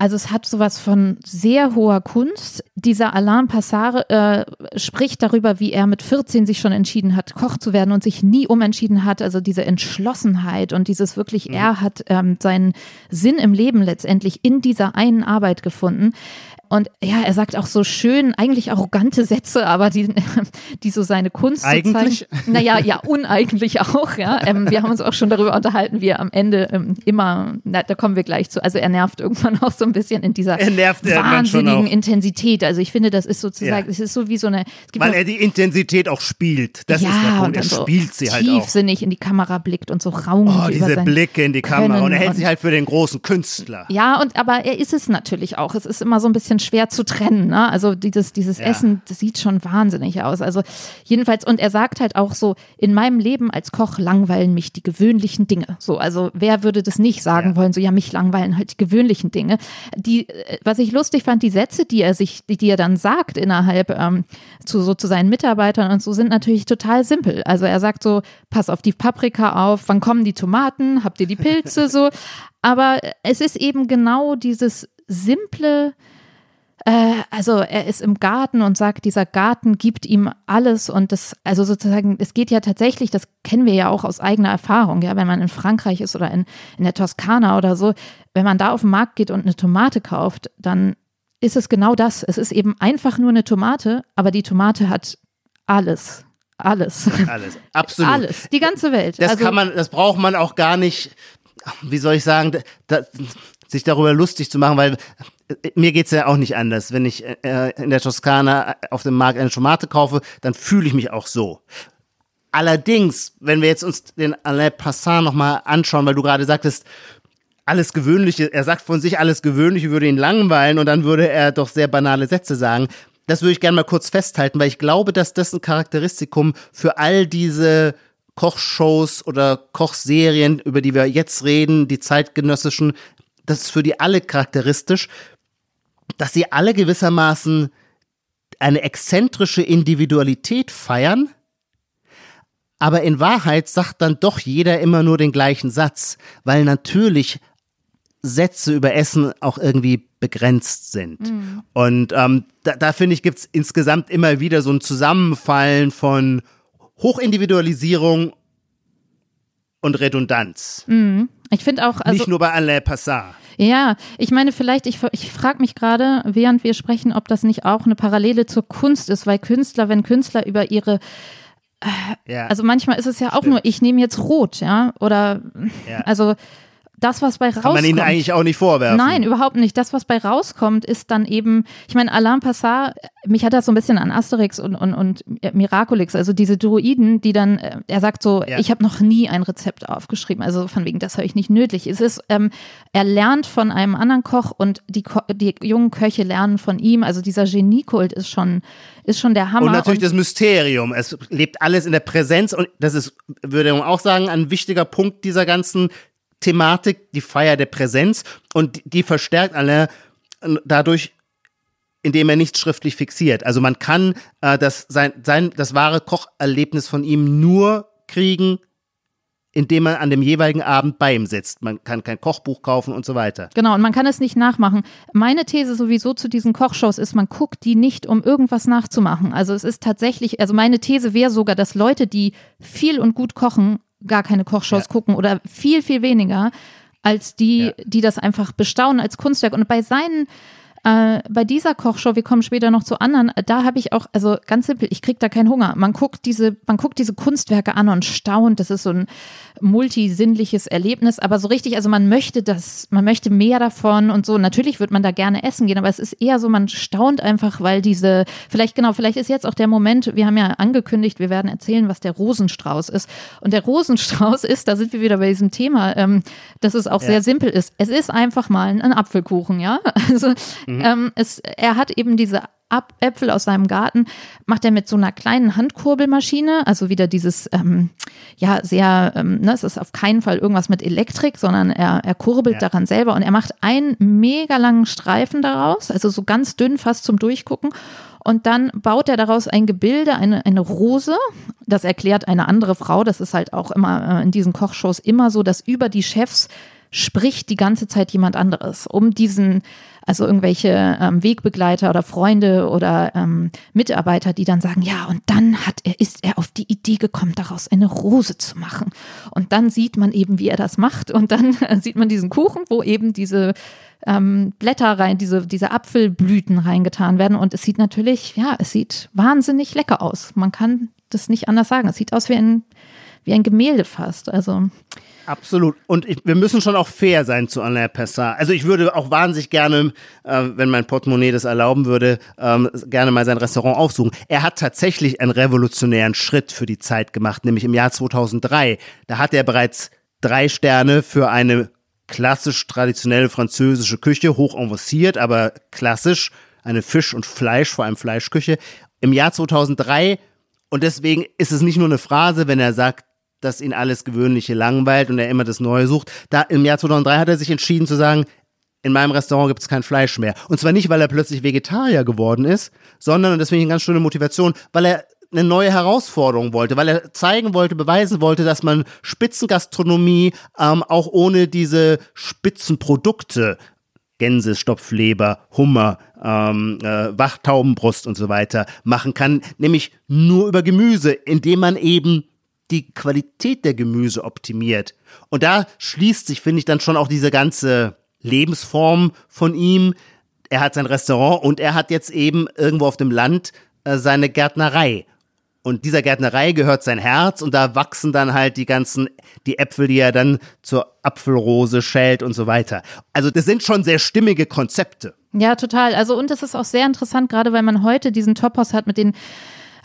Also es hat sowas von sehr hoher Kunst. Dieser Alain Passard äh, spricht darüber, wie er mit 14 sich schon entschieden hat, Koch zu werden und sich nie umentschieden hat. Also diese Entschlossenheit und dieses wirklich, mhm. er hat ähm, seinen Sinn im Leben letztendlich in dieser einen Arbeit gefunden. Und ja, er sagt auch so schön, eigentlich arrogante Sätze, aber die, die so seine Kunst Eigentlich? Zeigen. Naja, ja, uneigentlich auch, ja. Ähm, wir haben uns auch schon darüber unterhalten, wie er am Ende ähm, immer, na, da kommen wir gleich zu, also er nervt irgendwann auch so ein bisschen in dieser wahnsinnigen Intensität. Also ich finde, das ist sozusagen, es ist so wie so eine. Weil er die Intensität auch spielt. Das ja, ist der Punkt. Er so spielt sie halt auch. tiefsinnig in die Kamera blickt und so raum. Oh, diese Blicke in die Kamera. Und er hält sich halt für den großen Künstler. Ja, und aber er ist es natürlich auch. Es ist immer so ein bisschen schwer zu trennen. Ne? Also dieses, dieses ja. Essen, das sieht schon wahnsinnig aus. Also jedenfalls, und er sagt halt auch so, in meinem Leben als Koch langweilen mich die gewöhnlichen Dinge. So, also wer würde das nicht sagen ja. wollen? So, ja, mich langweilen halt die gewöhnlichen Dinge. Die, äh, was ich lustig fand, die Sätze, die er sich, die, die er dann sagt innerhalb ähm, zu so zu seinen Mitarbeitern und so, sind natürlich total simpel. Also er sagt so, pass auf die Paprika auf, wann kommen die Tomaten, habt ihr die Pilze so. Aber es ist eben genau dieses simple, äh, also er ist im Garten und sagt, dieser Garten gibt ihm alles und das, also sozusagen, es geht ja tatsächlich, das kennen wir ja auch aus eigener Erfahrung, ja, wenn man in Frankreich ist oder in, in der Toskana oder so, wenn man da auf den Markt geht und eine Tomate kauft, dann ist es genau das. Es ist eben einfach nur eine Tomate, aber die Tomate hat alles. Alles. Alles. Absolut. Alles. Die ganze Welt. Das also, kann man, das braucht man auch gar nicht wie soll ich sagen, da, sich darüber lustig zu machen, weil mir geht's ja auch nicht anders. Wenn ich äh, in der Toskana auf dem Markt eine Tomate kaufe, dann fühle ich mich auch so. Allerdings, wenn wir jetzt uns den Alain Passant nochmal anschauen, weil du gerade sagtest, alles Gewöhnliche, er sagt von sich alles Gewöhnliche würde ihn langweilen und dann würde er doch sehr banale Sätze sagen. Das würde ich gerne mal kurz festhalten, weil ich glaube, dass das ein Charakteristikum für all diese Kochshows oder Kochserien, über die wir jetzt reden, die zeitgenössischen, das ist für die alle charakteristisch, dass sie alle gewissermaßen eine exzentrische Individualität feiern, aber in Wahrheit sagt dann doch jeder immer nur den gleichen Satz, weil natürlich Sätze über Essen auch irgendwie begrenzt sind. Mhm. Und ähm, da, da finde ich, gibt es insgesamt immer wieder so ein Zusammenfallen von Hochindividualisierung und Redundanz. Mhm. Ich finde auch. Also, Nicht nur bei Alain Passat. Ja, ich meine, vielleicht, ich, ich frage mich gerade, während wir sprechen, ob das nicht auch eine Parallele zur Kunst ist, weil Künstler, wenn Künstler über ihre äh, ja. Also manchmal ist es ja auch Stimmt. nur, ich nehme jetzt rot, ja, oder ja. also das, was bei rauskommt. Kann man ihnen eigentlich auch nicht vorwerfen. Nein, überhaupt nicht. Das, was bei rauskommt, ist dann eben, ich meine, Alain Passat, mich hat das so ein bisschen an Asterix und, und, und Miraculix, also diese Druiden, die dann, äh, er sagt so, ja. ich habe noch nie ein Rezept aufgeschrieben, also von wegen, das habe ich nicht nötig. Es ist, ähm, er lernt von einem anderen Koch und die, die jungen Köche lernen von ihm, also dieser Geniekult ist schon, ist schon der Hammer. Und natürlich und das Mysterium. Es lebt alles in der Präsenz und das ist, würde man auch sagen, ein wichtiger Punkt dieser ganzen Thematik, die Feier der Präsenz und die verstärkt alle dadurch, indem er nichts schriftlich fixiert. Also man kann äh, das, sein, sein, das wahre Kocherlebnis von ihm nur kriegen, indem man an dem jeweiligen Abend bei ihm sitzt. Man kann kein Kochbuch kaufen und so weiter. Genau, und man kann es nicht nachmachen. Meine These sowieso zu diesen Kochshows ist, man guckt die nicht, um irgendwas nachzumachen. Also es ist tatsächlich, also meine These wäre sogar, dass Leute, die viel und gut kochen, gar keine Kochshows ja. gucken oder viel, viel weniger als die, ja. die das einfach bestaunen als Kunstwerk. Und bei seinen äh, bei dieser Kochshow, wir kommen später noch zu anderen, da habe ich auch, also ganz simpel, ich kriege da keinen Hunger. Man guckt diese, man guckt diese Kunstwerke an und staunt. Das ist so ein multisinnliches Erlebnis, aber so richtig, also man möchte das, man möchte mehr davon und so. Natürlich wird man da gerne essen gehen, aber es ist eher so, man staunt einfach, weil diese, vielleicht genau, vielleicht ist jetzt auch der Moment, wir haben ja angekündigt, wir werden erzählen, was der Rosenstrauß ist. Und der Rosenstrauß ist, da sind wir wieder bei diesem Thema, ähm, dass es auch ja. sehr simpel ist. Es ist einfach mal ein Apfelkuchen, ja. Also mhm. ähm, es, er hat eben diese Ab Äpfel aus seinem Garten, macht er mit so einer kleinen Handkurbelmaschine, also wieder dieses, ähm, ja, sehr, ähm, ne, es ist auf keinen Fall irgendwas mit Elektrik, sondern er, er kurbelt ja. daran selber und er macht einen mega langen Streifen daraus, also so ganz dünn, fast zum Durchgucken. Und dann baut er daraus ein Gebilde, eine, eine Rose. Das erklärt eine andere Frau. Das ist halt auch immer äh, in diesen Kochshows immer so, dass über die Chefs spricht die ganze Zeit jemand anderes, um diesen also irgendwelche ähm, Wegbegleiter oder Freunde oder ähm, Mitarbeiter, die dann sagen, ja, und dann hat er, ist er auf die Idee gekommen, daraus eine Rose zu machen. Und dann sieht man eben, wie er das macht. Und dann sieht man diesen Kuchen, wo eben diese ähm, Blätter rein, diese, diese Apfelblüten reingetan werden. Und es sieht natürlich, ja, es sieht wahnsinnig lecker aus. Man kann das nicht anders sagen. Es sieht aus wie ein, wie ein Gemälde fast. Also Absolut. Und ich, wir müssen schon auch fair sein zu Alain Passat. Also ich würde auch wahnsinnig gerne, äh, wenn mein Portemonnaie das erlauben würde, ähm, gerne mal sein Restaurant aufsuchen. Er hat tatsächlich einen revolutionären Schritt für die Zeit gemacht, nämlich im Jahr 2003. Da hat er bereits drei Sterne für eine klassisch traditionelle französische Küche, hoch avanciert, aber klassisch, eine Fisch- und Fleisch, vor allem Fleischküche. Im Jahr 2003 und deswegen ist es nicht nur eine Phrase, wenn er sagt, dass ihn alles Gewöhnliche langweilt und er immer das Neue sucht. Da im Jahr 2003 hat er sich entschieden zu sagen, in meinem Restaurant gibt es kein Fleisch mehr. Und zwar nicht, weil er plötzlich Vegetarier geworden ist, sondern, und das finde ich eine ganz schöne Motivation, weil er eine neue Herausforderung wollte, weil er zeigen wollte, beweisen wollte, dass man Spitzengastronomie ähm, auch ohne diese Spitzenprodukte Gänse, Stopfleber, Hummer, ähm, äh, Wachtaubenbrust und so weiter machen kann, nämlich nur über Gemüse, indem man eben die Qualität der Gemüse optimiert. Und da schließt sich, finde ich, dann schon auch diese ganze Lebensform von ihm. Er hat sein Restaurant und er hat jetzt eben irgendwo auf dem Land äh, seine Gärtnerei. Und dieser Gärtnerei gehört sein Herz und da wachsen dann halt die ganzen, die Äpfel, die er dann zur Apfelrose schält und so weiter. Also das sind schon sehr stimmige Konzepte. Ja, total. Also und es ist auch sehr interessant, gerade weil man heute diesen Topos hat mit den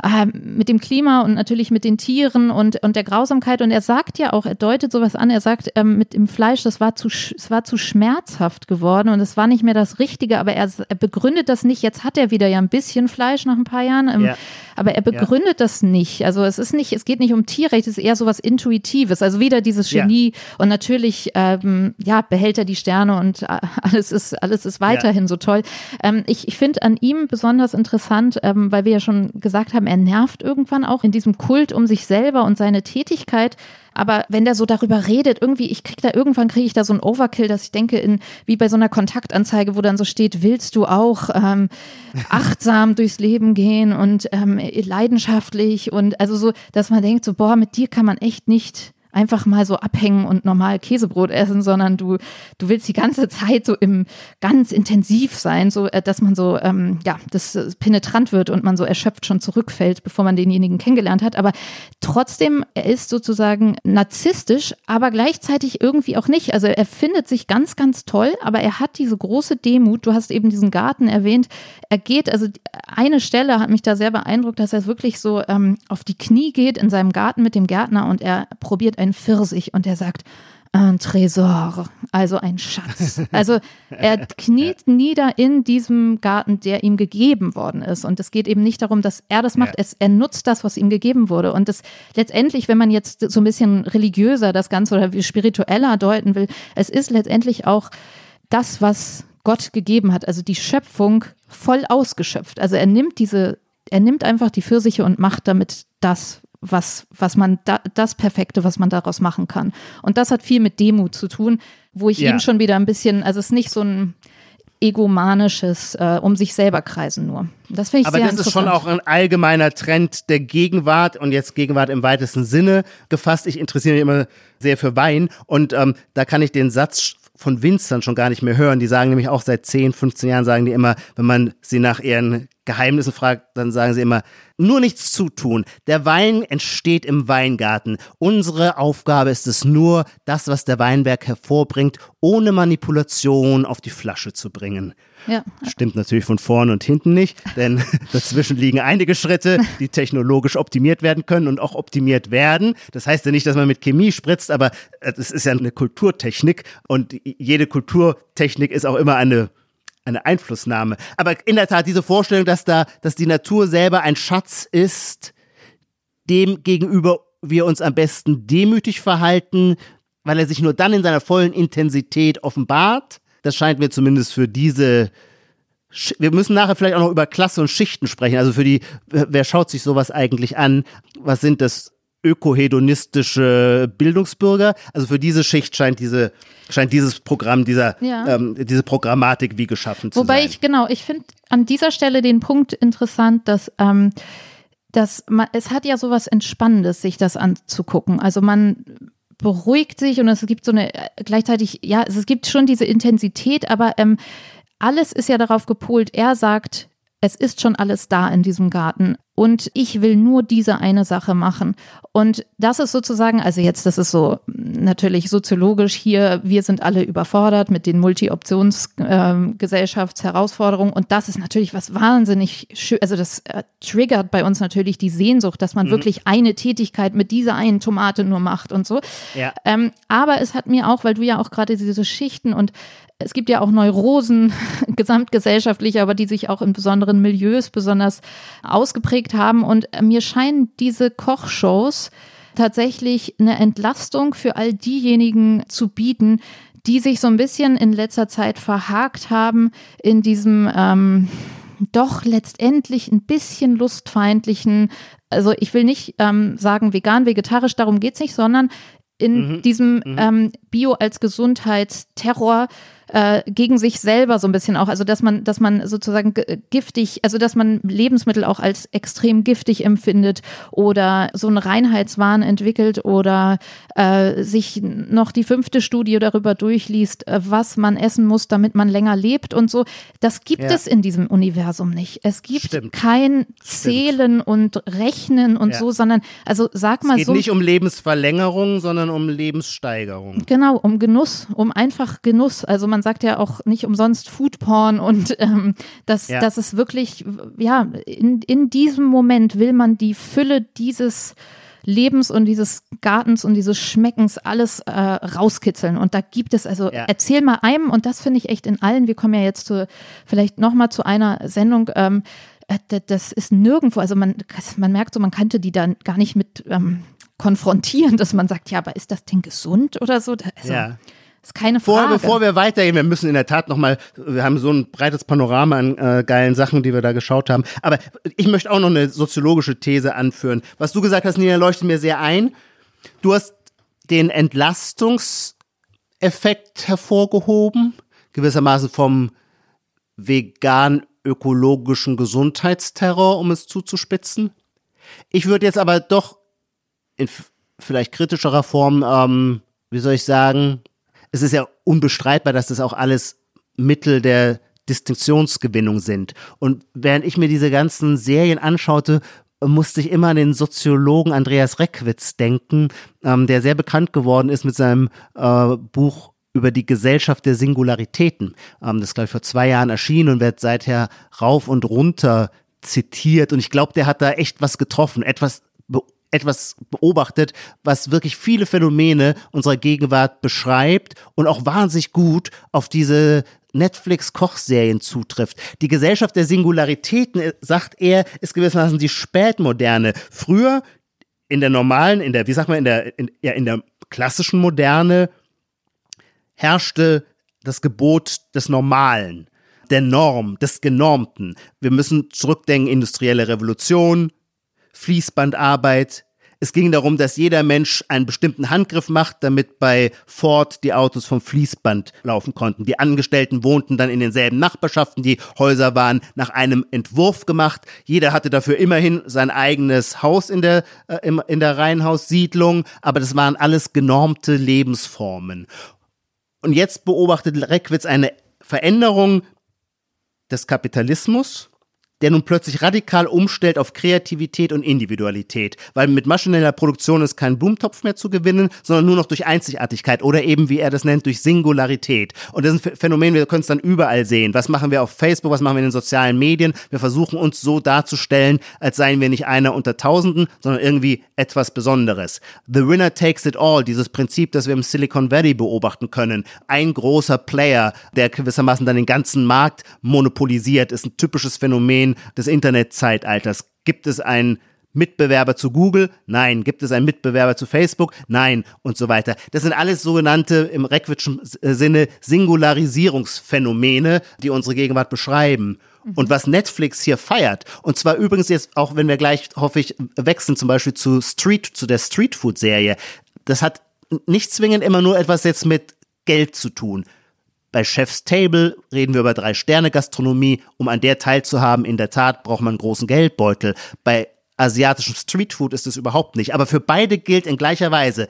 äh, mit dem Klima und natürlich mit den Tieren und, und der Grausamkeit. Und er sagt ja auch, er deutet sowas an, er sagt, ähm, mit dem Fleisch, das war zu, es war zu schmerzhaft geworden und es war nicht mehr das Richtige, aber er, er begründet das nicht. Jetzt hat er wieder ja ein bisschen Fleisch nach ein paar Jahren. Ähm, ja. Aber er begründet ja. das nicht. Also es ist nicht, es geht nicht um Tierrecht, es ist eher so was Intuitives. Also wieder dieses Genie ja. und natürlich, ähm, ja, behält er die Sterne und äh, alles ist, alles ist weiterhin ja. so toll. Ähm, ich ich finde an ihm besonders interessant, ähm, weil wir ja schon gesagt haben, er nervt irgendwann auch in diesem Kult um sich selber und seine Tätigkeit. Aber wenn der so darüber redet, irgendwie, ich krieg da irgendwann kriege ich da so ein Overkill, dass ich denke, in, wie bei so einer Kontaktanzeige, wo dann so steht, willst du auch ähm, achtsam durchs Leben gehen und ähm, leidenschaftlich und also so, dass man denkt, so, boah, mit dir kann man echt nicht einfach mal so abhängen und normal Käsebrot essen, sondern du, du willst die ganze Zeit so im ganz intensiv sein, so äh, dass man so, ähm, ja, das äh, penetrant wird und man so erschöpft schon zurückfällt, bevor man denjenigen kennengelernt hat. Aber trotzdem, er ist sozusagen narzisstisch, aber gleichzeitig irgendwie auch nicht. Also er findet sich ganz, ganz toll, aber er hat diese große Demut. Du hast eben diesen Garten erwähnt. Er geht, also eine Stelle hat mich da sehr beeindruckt, dass er wirklich so ähm, auf die Knie geht in seinem Garten mit dem Gärtner und er probiert ein Pfirsich und er sagt, ein Tresor, also ein Schatz. Also er kniet nieder in diesem Garten, der ihm gegeben worden ist. Und es geht eben nicht darum, dass er das macht, ja. es, er nutzt das, was ihm gegeben wurde. Und das letztendlich, wenn man jetzt so ein bisschen religiöser das Ganze oder spiritueller deuten will, es ist letztendlich auch das, was Gott gegeben hat, also die Schöpfung voll ausgeschöpft. Also er nimmt diese, er nimmt einfach die Pfirsiche und macht damit das, was, was man da, das Perfekte, was man daraus machen kann. Und das hat viel mit Demut zu tun, wo ich ja. eben schon wieder ein bisschen, also es ist nicht so ein egomanisches äh, um sich selber kreisen nur. Das finde ich Aber sehr das ist schon auch ein allgemeiner Trend der Gegenwart und jetzt Gegenwart im weitesten Sinne gefasst. Ich interessiere mich immer sehr für Wein und ähm, da kann ich den Satz von Winzern schon gar nicht mehr hören. Die sagen nämlich auch seit 10, 15 Jahren, sagen die immer, wenn man sie nach ihren Geheimnissen fragt, dann sagen sie immer, nur nichts zutun. Der Wein entsteht im Weingarten. Unsere Aufgabe ist es nur, das, was der Weinberg hervorbringt, ohne Manipulation auf die Flasche zu bringen. Ja. Stimmt natürlich von vorne und hinten nicht, denn dazwischen liegen einige Schritte, die technologisch optimiert werden können und auch optimiert werden. Das heißt ja nicht, dass man mit Chemie spritzt, aber es ist ja eine Kulturtechnik und jede Kulturtechnik ist auch immer eine eine Einflussnahme. Aber in der Tat diese Vorstellung, dass da, dass die Natur selber ein Schatz ist, dem gegenüber wir uns am besten demütig verhalten, weil er sich nur dann in seiner vollen Intensität offenbart. Das scheint mir zumindest für diese wir müssen nachher vielleicht auch noch über Klasse und Schichten sprechen. Also für die, wer schaut sich sowas eigentlich an? Was sind das ökohedonistische Bildungsbürger. Also für diese Schicht scheint diese scheint dieses Programm, dieser ja. ähm, diese Programmatik wie geschaffen zu Wobei sein. Wobei ich genau, ich finde an dieser Stelle den Punkt interessant, dass ähm, dass man, es hat ja sowas Entspannendes, sich das anzugucken. Also man beruhigt sich und es gibt so eine gleichzeitig, ja, es gibt schon diese Intensität, aber ähm, alles ist ja darauf gepolt. Er sagt, es ist schon alles da in diesem Garten und ich will nur diese eine Sache machen. Und das ist sozusagen, also jetzt, das ist so natürlich soziologisch hier, wir sind alle überfordert mit den Multi-Options-Gesellschaftsherausforderungen. und das ist natürlich was wahnsinnig schön, also das äh, triggert bei uns natürlich die Sehnsucht, dass man mhm. wirklich eine Tätigkeit mit dieser einen Tomate nur macht und so. Ja. Ähm, aber es hat mir auch, weil du ja auch gerade diese Schichten und es gibt ja auch Neurosen gesamtgesellschaftlich, aber die sich auch in besonderen Milieus besonders ausgeprägt haben. Und mir scheinen diese Kochshows tatsächlich eine Entlastung für all diejenigen zu bieten, die sich so ein bisschen in letzter Zeit verhakt haben in diesem ähm, doch letztendlich ein bisschen lustfeindlichen, also ich will nicht ähm, sagen vegan, vegetarisch, darum geht's nicht, sondern in mhm. diesem mhm. Ähm, Bio als Gesundheitsterror äh, gegen sich selber so ein bisschen auch. Also dass man, dass man sozusagen giftig, also dass man Lebensmittel auch als extrem giftig empfindet oder so einen Reinheitswahn entwickelt oder äh, sich noch die fünfte Studie darüber durchliest, äh, was man essen muss, damit man länger lebt und so. Das gibt ja. es in diesem Universum nicht. Es gibt Stimmt. kein Zählen Stimmt. und Rechnen und ja. so, sondern also sag mal so. Es geht so, nicht um Lebensverlängerung, sondern um Lebenssteigerung. Genau, um Genuss, um einfach Genuss. Also man sagt ja auch nicht umsonst Foodporn und ähm, das, ja. das ist wirklich, ja, in, in diesem Moment will man die Fülle dieses Lebens und dieses Gartens und dieses Schmeckens alles äh, rauskitzeln. Und da gibt es, also ja. erzähl mal einem, und das finde ich echt in allen, wir kommen ja jetzt zu, vielleicht nochmal zu einer Sendung, ähm, äh, das ist nirgendwo, also man, man merkt so, man kannte die dann gar nicht mit ähm, konfrontieren, dass man sagt, ja, aber ist das Ding gesund oder so? Also, ja. Ist keine Frage. Vor, bevor wir weitergehen, wir müssen in der Tat nochmal, wir haben so ein breites Panorama an äh, geilen Sachen, die wir da geschaut haben. Aber ich möchte auch noch eine soziologische These anführen. Was du gesagt hast, Nina, leuchtet mir sehr ein. Du hast den Entlastungseffekt hervorgehoben, gewissermaßen vom vegan-ökologischen Gesundheitsterror, um es zuzuspitzen. Ich würde jetzt aber doch in vielleicht kritischerer Form, ähm, wie soll ich sagen, es ist ja unbestreitbar, dass das auch alles Mittel der Distinktionsgewinnung sind. Und während ich mir diese ganzen Serien anschaute, musste ich immer an den Soziologen Andreas Reckwitz denken, ähm, der sehr bekannt geworden ist mit seinem äh, Buch über die Gesellschaft der Singularitäten. Ähm, das ist, glaube ich, vor zwei Jahren erschienen und wird seither rauf und runter zitiert. Und ich glaube, der hat da echt was getroffen, etwas etwas beobachtet, was wirklich viele Phänomene unserer Gegenwart beschreibt und auch wahnsinnig gut auf diese Netflix-Kochserien zutrifft. Die Gesellschaft der Singularitäten, äh, sagt er, ist gewissermaßen die Spätmoderne. Früher in der normalen, in der, wie sagt man, in der, in, ja, in der klassischen Moderne herrschte das Gebot des Normalen, der Norm, des Genormten. Wir müssen zurückdenken, industrielle Revolution, Fließbandarbeit. Es ging darum, dass jeder Mensch einen bestimmten Handgriff macht, damit bei Ford die Autos vom Fließband laufen konnten. Die Angestellten wohnten dann in denselben Nachbarschaften, die Häuser waren nach einem Entwurf gemacht. Jeder hatte dafür immerhin sein eigenes Haus in der, äh, in der Reihenhaussiedlung, aber das waren alles genormte Lebensformen. Und jetzt beobachtet Reckwitz eine Veränderung des Kapitalismus der nun plötzlich radikal umstellt auf Kreativität und Individualität, weil mit maschineller Produktion ist kein Blumentopf mehr zu gewinnen, sondern nur noch durch Einzigartigkeit oder eben, wie er das nennt, durch Singularität. Und das ist ein Phänomen, wir können es dann überall sehen. Was machen wir auf Facebook, was machen wir in den sozialen Medien? Wir versuchen uns so darzustellen, als seien wir nicht einer unter Tausenden, sondern irgendwie etwas Besonderes. The winner takes it all, dieses Prinzip, das wir im Silicon Valley beobachten können. Ein großer Player, der gewissermaßen dann den ganzen Markt monopolisiert, ist ein typisches Phänomen Phänomen des Internetzeitalters. Gibt es einen Mitbewerber zu Google? Nein. Gibt es einen Mitbewerber zu Facebook? Nein. Und so weiter. Das sind alles sogenannte im Reckwitschen Sinne Singularisierungsphänomene, die unsere Gegenwart beschreiben. Und was Netflix hier feiert, und zwar übrigens jetzt auch, wenn wir gleich, hoffe ich, wechseln zum Beispiel zu Street, zu der Streetfood-Serie, das hat nicht zwingend immer nur etwas jetzt mit Geld zu tun. Bei Chef's Table reden wir über Drei-Sterne-Gastronomie. Um an der teilzuhaben, in der Tat braucht man einen großen Geldbeutel. Bei asiatischem Streetfood ist es überhaupt nicht. Aber für beide gilt in gleicher Weise,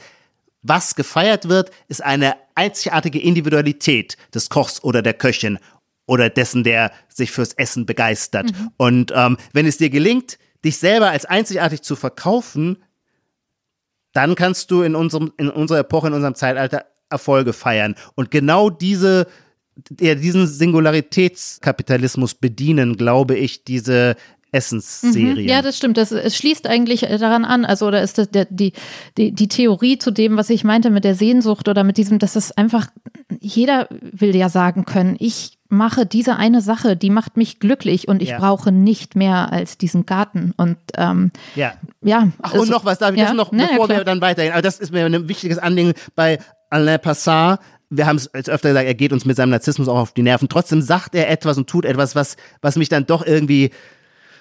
was gefeiert wird, ist eine einzigartige Individualität des Kochs oder der Köchin oder dessen, der sich fürs Essen begeistert. Mhm. Und ähm, wenn es dir gelingt, dich selber als einzigartig zu verkaufen, dann kannst du in, unserem, in unserer Epoche, in unserem Zeitalter Erfolge feiern. Und genau diese, ja, diesen Singularitätskapitalismus bedienen, glaube ich, diese Essensserien. Mhm, ja, das stimmt. Das, es schließt eigentlich daran an. Also, oder ist das der, die, die, die Theorie zu dem, was ich meinte mit der Sehnsucht oder mit diesem, dass es einfach, jeder will ja sagen können, ich mache diese eine Sache, die macht mich glücklich und ich ja. brauche nicht mehr als diesen Garten. Und ähm, ja. ja. Ach, und noch was, darf ich ja? das noch, bevor ja, wir dann weitergehen? Aber das ist mir ein wichtiges Anliegen bei Alain Passard, wir haben es jetzt öfter gesagt, er geht uns mit seinem Narzissmus auch auf die Nerven. Trotzdem sagt er etwas und tut etwas, was, was mich dann doch irgendwie,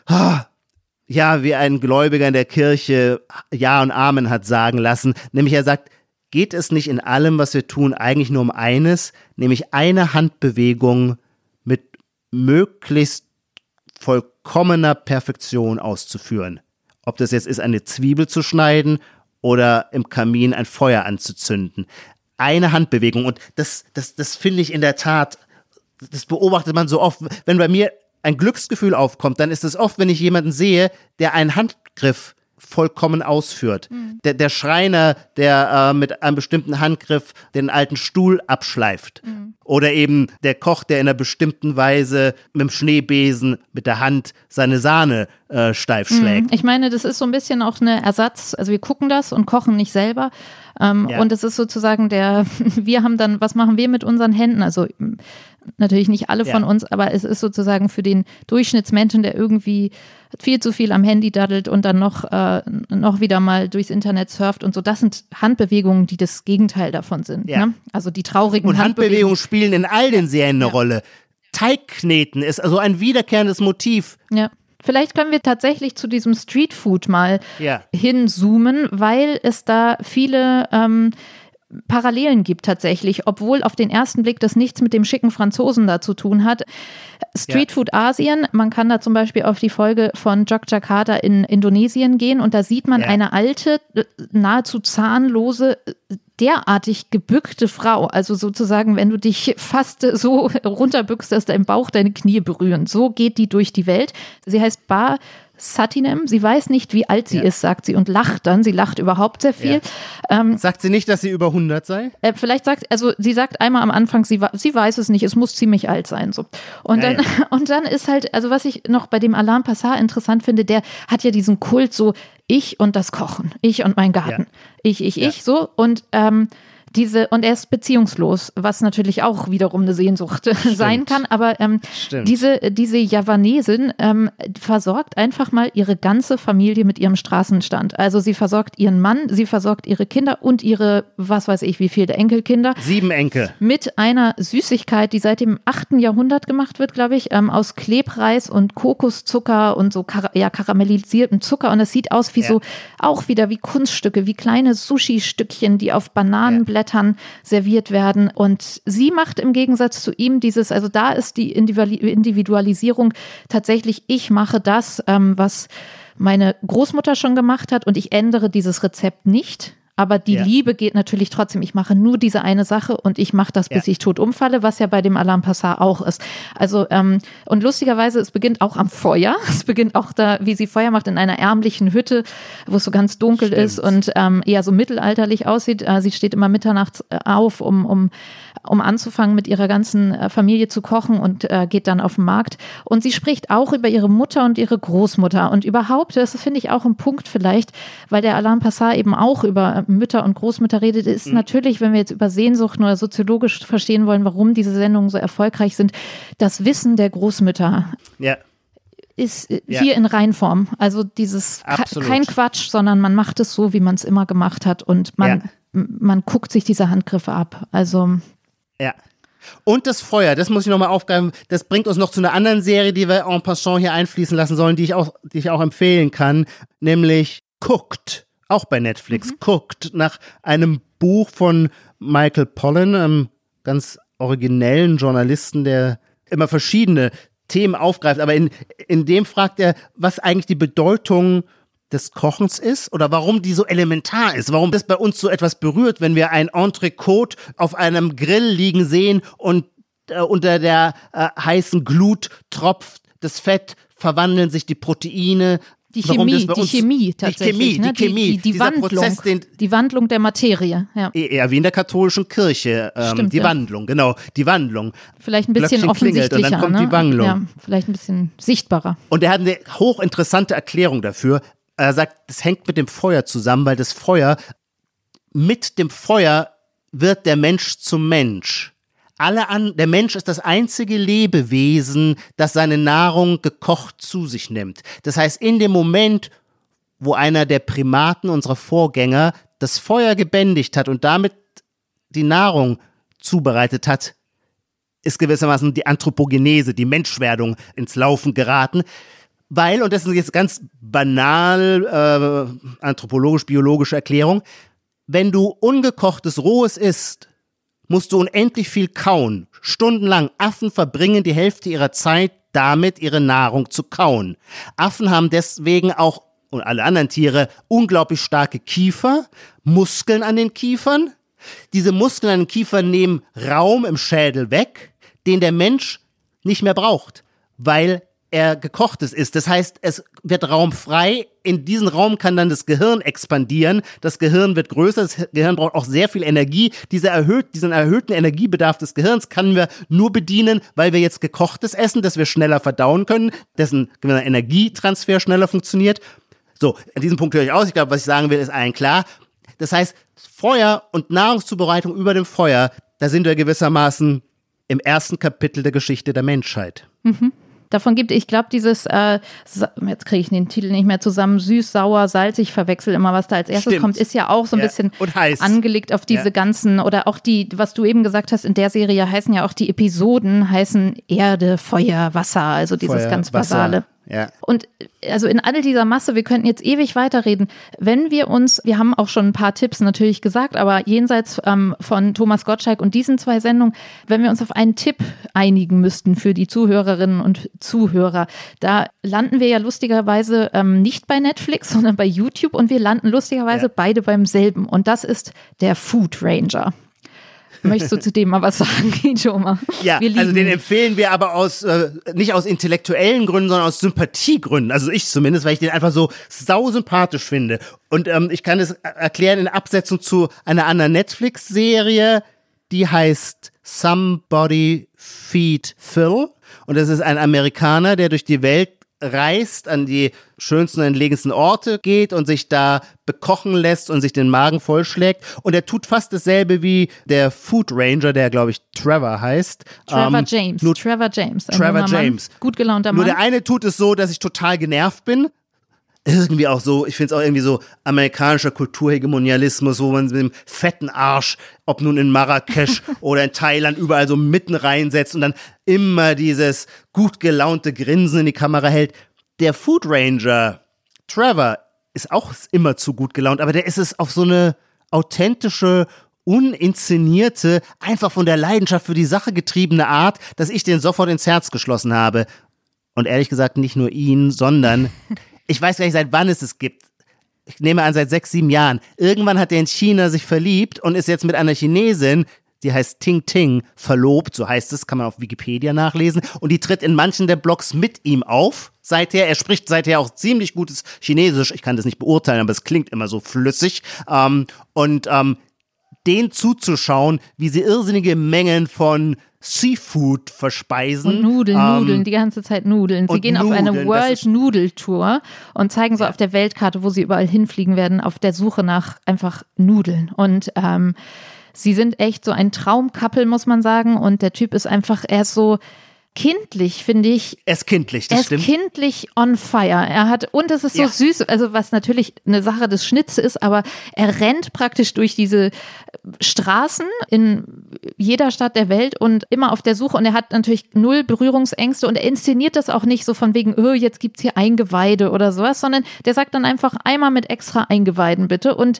ja, wie ein Gläubiger in der Kirche Ja und Amen hat sagen lassen. Nämlich er sagt, geht es nicht in allem, was wir tun, eigentlich nur um eines, nämlich eine Handbewegung mit möglichst vollkommener Perfektion auszuführen. Ob das jetzt ist, eine Zwiebel zu schneiden oder im Kamin ein Feuer anzuzünden. Eine Handbewegung. Und das, das, das finde ich in der Tat, das beobachtet man so oft. Wenn bei mir ein Glücksgefühl aufkommt, dann ist es oft, wenn ich jemanden sehe, der einen Handgriff vollkommen ausführt. Mhm. Der, der Schreiner, der äh, mit einem bestimmten Handgriff den alten Stuhl abschleift. Mhm. Oder eben der Koch, der in einer bestimmten Weise mit dem Schneebesen, mit der Hand seine Sahne äh, steif mhm. schlägt. Ich meine, das ist so ein bisschen auch eine Ersatz. Also wir gucken das und kochen nicht selber. Ähm, ja. Und es ist sozusagen der, wir haben dann, was machen wir mit unseren Händen? Also natürlich nicht alle ja. von uns, aber es ist sozusagen für den Durchschnittsmenschen, der irgendwie viel zu viel am Handy daddelt und dann noch, äh, noch wieder mal durchs Internet surft und so. Das sind Handbewegungen, die das Gegenteil davon sind. Ja. Ne? Also die traurigen und Handbewegungen. Handbewegungen spielen in all den Serien eine. Rolle. Teigkneten ist also ein wiederkehrendes Motiv. Ja. Vielleicht können wir tatsächlich zu diesem Streetfood mal ja. hinzoomen, weil es da viele ähm, Parallelen gibt tatsächlich, obwohl auf den ersten Blick das nichts mit dem schicken Franzosen da zu tun hat. Street Food ja. Asien, man kann da zum Beispiel auf die Folge von Jakarta in Indonesien gehen und da sieht man ja. eine alte, nahezu zahnlose, derartig gebückte Frau, also sozusagen, wenn du dich fast so runterbückst, dass dein Bauch deine Knie berühren. So geht die durch die Welt. Sie heißt Bar Satinem. Sie weiß nicht, wie alt sie ja. ist, sagt sie und lacht dann. Sie lacht überhaupt sehr viel. Ja. Ähm, sagt sie nicht, dass sie über 100 sei? Äh, vielleicht sagt, also sie sagt einmal am Anfang, sie, sie weiß es nicht, es muss ziemlich alt sein. So. Und, ja, dann, und dann ist halt, also was ich noch bei dem Alain Passat interessant finde, der hat ja diesen Kult so, ich und das Kochen, ich und mein Garten, ich, ich, ich, so. Und ähm, diese, und er ist beziehungslos, was natürlich auch wiederum eine Sehnsucht Stimmt. sein kann. Aber ähm, diese, diese Javanesin ähm, versorgt einfach mal ihre ganze Familie mit ihrem Straßenstand. Also sie versorgt ihren Mann, sie versorgt ihre Kinder und ihre, was weiß ich, wie viele Enkelkinder. Sieben Enkel. Mit einer Süßigkeit, die seit dem 8. Jahrhundert gemacht wird, glaube ich, ähm, aus Klebreis und Kokoszucker und so kar ja, karamellisiertem Zucker. Und es sieht aus wie ja. so, auch wieder wie Kunststücke, wie kleine Sushi-Stückchen, die auf Bananenblättern Blättern serviert werden. Und sie macht im Gegensatz zu ihm dieses, also da ist die Individualisierung tatsächlich, ich mache das, ähm, was meine Großmutter schon gemacht hat und ich ändere dieses Rezept nicht. Aber die ja. Liebe geht natürlich trotzdem. Ich mache nur diese eine Sache und ich mache das, bis ja. ich tot umfalle, was ja bei dem Alarm Passat auch ist. Also, ähm, und lustigerweise, es beginnt auch am Feuer. Es beginnt auch da, wie sie Feuer macht, in einer ärmlichen Hütte, wo es so ganz dunkel Stimmt. ist und ähm, eher so mittelalterlich aussieht. Äh, sie steht immer mitternachts äh, auf, um, um um anzufangen, mit ihrer ganzen äh, Familie zu kochen und äh, geht dann auf den Markt. Und sie spricht auch über ihre Mutter und ihre Großmutter. Und überhaupt, das finde ich auch ein Punkt vielleicht, weil der Alain Passat eben auch über Mütter und Großmütter redet, ist mhm. natürlich, wenn wir jetzt über Sehnsucht nur soziologisch verstehen wollen, warum diese Sendungen so erfolgreich sind, das Wissen der Großmütter. Ja ist äh, ja. hier in Reinform. Also dieses Absolut. kein Quatsch, sondern man macht es so, wie man es immer gemacht hat und man, ja. man guckt sich diese Handgriffe ab. Also ja. Und das Feuer, das muss ich nochmal aufgreifen, das bringt uns noch zu einer anderen Serie, die wir en passant hier einfließen lassen sollen, die ich auch, die ich auch empfehlen kann, nämlich Cooked, auch bei Netflix, mhm. Cooked, nach einem Buch von Michael Pollan, einem ganz originellen Journalisten, der immer verschiedene Themen aufgreift, aber in, in dem fragt er, was eigentlich die Bedeutung des Kochens ist oder warum die so elementar ist, warum das bei uns so etwas berührt, wenn wir ein Entrecote auf einem Grill liegen sehen und äh, unter der äh, heißen Glut tropft das Fett, verwandeln sich die Proteine, die Chemie, die Chemie tatsächlich. Die Chemie, ne? die, Chemie, die, die Wandlung, Prozess, den, die Wandlung der Materie. Ja. E-, eher wie in der katholischen Kirche. Ähm, Stimmt, die ja. Wandlung, genau, die Wandlung. Vielleicht ein bisschen Glöckchen offensichtlicher. Und dann kommt ne? die Wandlung. Ja, vielleicht ein bisschen sichtbarer. Und er hat eine hochinteressante Erklärung dafür. Er sagt, das hängt mit dem Feuer zusammen, weil das Feuer, mit dem Feuer wird der Mensch zum Mensch. Alle an, der Mensch ist das einzige Lebewesen, das seine Nahrung gekocht zu sich nimmt. Das heißt, in dem Moment, wo einer der Primaten unserer Vorgänger das Feuer gebändigt hat und damit die Nahrung zubereitet hat, ist gewissermaßen die Anthropogenese, die Menschwerdung ins Laufen geraten weil, und das ist jetzt ganz banal, äh, anthropologisch-biologische Erklärung, wenn du ungekochtes Rohes isst, musst du unendlich viel kauen. Stundenlang. Affen verbringen die Hälfte ihrer Zeit damit, ihre Nahrung zu kauen. Affen haben deswegen auch und alle anderen Tiere unglaublich starke Kiefer, Muskeln an den Kiefern. Diese Muskeln an den Kiefern nehmen Raum im Schädel weg, den der Mensch nicht mehr braucht, weil er gekochtes ist. Das heißt, es wird Raum frei. In diesen Raum kann dann das Gehirn expandieren. Das Gehirn wird größer. Das Gehirn braucht auch sehr viel Energie. Diese erhöht, diesen erhöhten Energiebedarf des Gehirns können wir nur bedienen, weil wir jetzt gekochtes essen, das wir schneller verdauen können, dessen Energietransfer schneller funktioniert. So, an diesem Punkt höre ich aus. Ich glaube, was ich sagen will, ist allen klar. Das heißt, Feuer und Nahrungszubereitung über dem Feuer, da sind wir gewissermaßen im ersten Kapitel der Geschichte der Menschheit. Mhm davon gibt. Ich glaube, dieses, äh, jetzt kriege ich den Titel nicht mehr zusammen, süß, sauer, salzig, verwechsel immer, was da als erstes Stimmt. kommt, ist ja auch so ein ja. bisschen angelegt auf diese ja. ganzen, oder auch die, was du eben gesagt hast, in der Serie heißen ja auch die Episoden, heißen Erde, Feuer, Wasser, also dieses Feuer, ganz basale. Wasser. Ja. Und also in all dieser Masse, wir könnten jetzt ewig weiterreden, wenn wir uns, wir haben auch schon ein paar Tipps natürlich gesagt, aber jenseits ähm, von Thomas Gottschalk und diesen zwei Sendungen, wenn wir uns auf einen Tipp einigen müssten für die Zuhörerinnen und Zuhörer, da landen wir ja lustigerweise ähm, nicht bei Netflix, sondern bei YouTube und wir landen lustigerweise ja. beide beim selben und das ist der Food Ranger. Möchtest du zu dem mal was sagen, Ijoma? Ja, also den empfehlen wir aber aus, äh, nicht aus intellektuellen Gründen, sondern aus Sympathiegründen. Also ich zumindest, weil ich den einfach so sau sympathisch finde. Und ähm, ich kann es erklären in Absetzung zu einer anderen Netflix-Serie, die heißt Somebody Feed Phil. Und das ist ein Amerikaner, der durch die Welt reist, an die schönsten und entlegensten Orte geht und sich da bekochen lässt und sich den Magen vollschlägt. Und er tut fast dasselbe wie der Food Ranger, der, glaube ich, Trevor heißt. Trevor ähm, James. Nur, Trevor James. Trevor James. Mann, gut gelaunter Mann. Nur der eine tut es so, dass ich total genervt bin irgendwie auch so, ich finde es auch irgendwie so amerikanischer Kulturhegemonialismus, wo man mit dem fetten Arsch, ob nun in Marrakesch oder in Thailand, überall so mitten reinsetzt und dann immer dieses gut gelaunte Grinsen in die Kamera hält. Der Food Ranger, Trevor, ist auch immer zu gut gelaunt, aber der ist es auf so eine authentische, uninszenierte, einfach von der Leidenschaft für die Sache getriebene Art, dass ich den sofort ins Herz geschlossen habe. Und ehrlich gesagt nicht nur ihn, sondern ich weiß gar nicht, seit wann es es gibt. Ich nehme an, seit sechs, sieben Jahren. Irgendwann hat er in China sich verliebt und ist jetzt mit einer Chinesin, die heißt Ting Ting, verlobt, so heißt es, kann man auf Wikipedia nachlesen. Und die tritt in manchen der Blogs mit ihm auf. Seither, er spricht seither auch ziemlich gutes Chinesisch. Ich kann das nicht beurteilen, aber es klingt immer so flüssig. Ähm, und ähm, den zuzuschauen, wie sie irrsinnige Mengen von Seafood verspeisen. Und Nudeln, ähm, Nudeln, die ganze Zeit Nudeln. Sie gehen Nudeln, auf eine World Noodle Tour und zeigen so auf der Weltkarte, wo sie überall hinfliegen werden, auf der Suche nach einfach Nudeln. Und ähm, sie sind echt so ein Traumkappel, muss man sagen. Und der Typ ist einfach, er ist so, kindlich, finde ich. Er ist kindlich, das er stimmt. kindlich on fire. Er hat, und es ist so ja. süß, also was natürlich eine Sache des Schnitts ist, aber er rennt praktisch durch diese Straßen in jeder Stadt der Welt und immer auf der Suche und er hat natürlich null Berührungsängste und er inszeniert das auch nicht so von wegen, oh, jetzt gibt's hier Eingeweide oder sowas, sondern der sagt dann einfach einmal mit extra Eingeweiden bitte und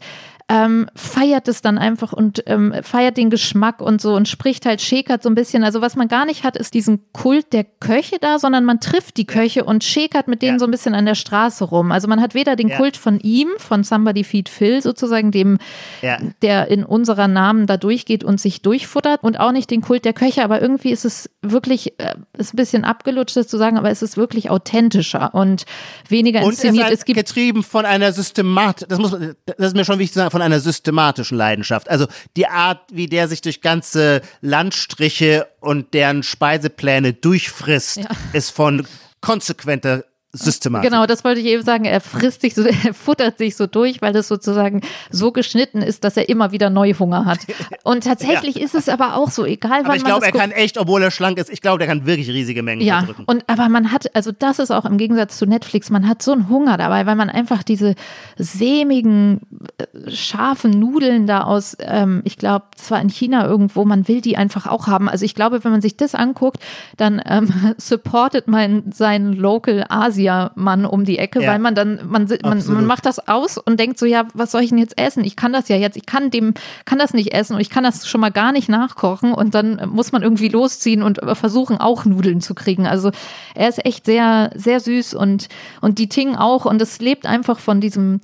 ähm, feiert es dann einfach und ähm, feiert den Geschmack und so und spricht halt, schäkert so ein bisschen. Also was man gar nicht hat, ist diesen Kult der Köche da, sondern man trifft die Köche und schäkert mit denen ja. so ein bisschen an der Straße rum. Also man hat weder den ja. Kult von ihm, von Somebody Feed Phil sozusagen, dem, ja. der in unserer Namen da durchgeht und sich durchfuttert und auch nicht den Kult der Köche, aber irgendwie ist es wirklich, äh, ist ein bisschen abgelutscht das zu sagen, aber es ist wirklich authentischer und weniger inszeniert. Und es, es gibt getrieben von einer Systematik, das muss das ist mir schon wichtig zu sagen, von einer systematischen Leidenschaft. Also die Art, wie der sich durch ganze Landstriche und deren Speisepläne durchfrisst, ja. ist von konsequenter Systematik. Genau, das wollte ich eben sagen. Er frisst sich so, er futtert sich so durch, weil das sozusagen so geschnitten ist, dass er immer wieder Neuhunger hat. Und tatsächlich ja. ist es aber auch so, egal aber wann ich glaube, er kann echt, obwohl er schlank ist, ich glaube, er kann wirklich riesige Mengen ja, verdrücken. Und aber man hat, also das ist auch im Gegensatz zu Netflix, man hat so einen Hunger dabei, weil man einfach diese sämigen, äh, scharfen Nudeln da aus, ähm, ich glaube, zwar in China irgendwo, man will die einfach auch haben. Also ich glaube, wenn man sich das anguckt, dann ähm, supportet man seinen Local Asien Phantasiamann um die Ecke, Ja. weil man dann, man, man, man macht das aus und denkt so, ja, was soll ich denn jetzt essen? Ich kann das ja jetzt, ich kann dem, kann das nicht essen und ich kann das schon mal gar nicht nachkochen und dann muss man irgendwie losziehen und versuchen auch Nudeln zu kriegen. Also er ist echt sehr, sehr süß und, und die Ting auch und es lebt einfach von diesem,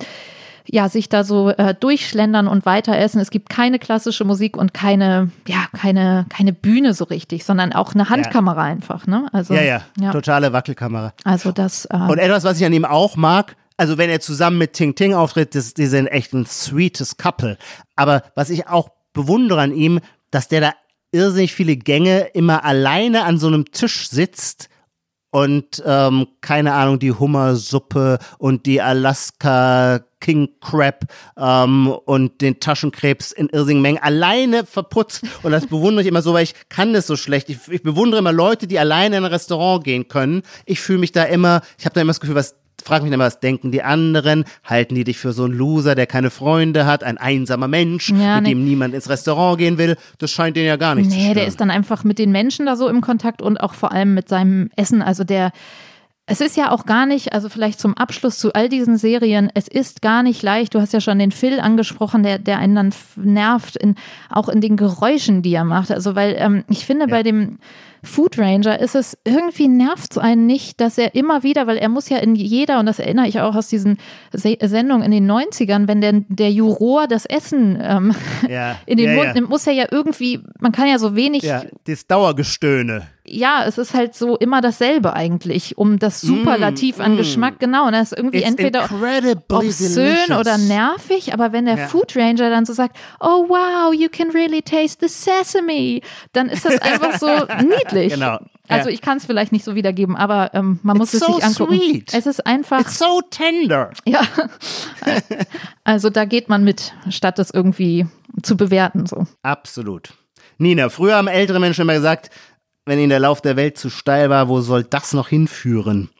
ja, sich da so äh, durchschlendern und weiter essen. Es gibt keine klassische Musik und keine, ja, keine, keine Bühne so richtig, sondern auch eine Handkamera einfach, ne? Also, Ja, ja, totale Wackelkamera. Also das, äh, Und etwas, was ich an ihm auch mag, also wenn er zusammen mit Ting Ting auftritt, das, die sind echt ein sweetes Couple. Aber was ich auch bewundere an ihm, dass der da irrsinnig viele Gänge immer alleine an so einem Tisch sitzt und ähm, keine Ahnung, die Hummersuppe und die Alaska King Crab ähm, und den Taschenkrebs in irrsinnigen Mengen alleine verputzt. Und das bewundere ich immer so, weil ich kann das so schlecht. Ich, ich bewundere immer Leute, die alleine in ein Restaurant gehen können. Ich fühle mich da immer, ich habe da immer das Gefühl, was frag mich immer, was denken die anderen? Halten die dich für so einen Loser, der keine Freunde hat, ein einsamer Mensch, Ja, mit nee. dem niemand ins Restaurant gehen will? Das scheint denen ja gar nicht zu nee, stören. der ist dann einfach mit den Menschen da so im Kontakt und auch vor allem mit seinem Essen. Also der, es ist ja auch gar nicht, also vielleicht zum Abschluss zu all diesen Serien, es ist gar nicht leicht. Du hast ja schon den Phil angesprochen, der, der einen dann nervt, in, auch in den Geräuschen, die er macht. Also, weil ähm, ich finde, bei dem Food Ranger ist es irgendwie nervt es einen nicht, dass er immer wieder, weil er muss ja in jeder, und das erinnere ich auch aus diesen Se Sendungen in den 90ern, wenn der, der Juror das Essen ähm, Ja, in den ja, Mund nimmt, muss er ja irgendwie, man kann ja so wenig ja, das Dauergestöhne. Ja, es ist halt so immer dasselbe eigentlich, um das Superlativ an Geschmack, genau. Und das ist irgendwie Mm, It's entweder obszön delicious. oder nervig, aber wenn der Ja. Food Ranger dann so sagt, oh wow, you can really taste the sesame, dann ist das einfach so niedlich. Genau. Also Ja. ich kann es vielleicht nicht so wiedergeben, aber ähm, man muss It's es so sich angucken. sweet. Es ist einfach, It's so tender. ja. Also da geht man mit, statt das irgendwie zu bewerten. So. Absolut. Nina, früher haben ältere Menschen immer gesagt, wenn ihnen der Lauf der Welt zu steil war, wo soll das noch hinführen?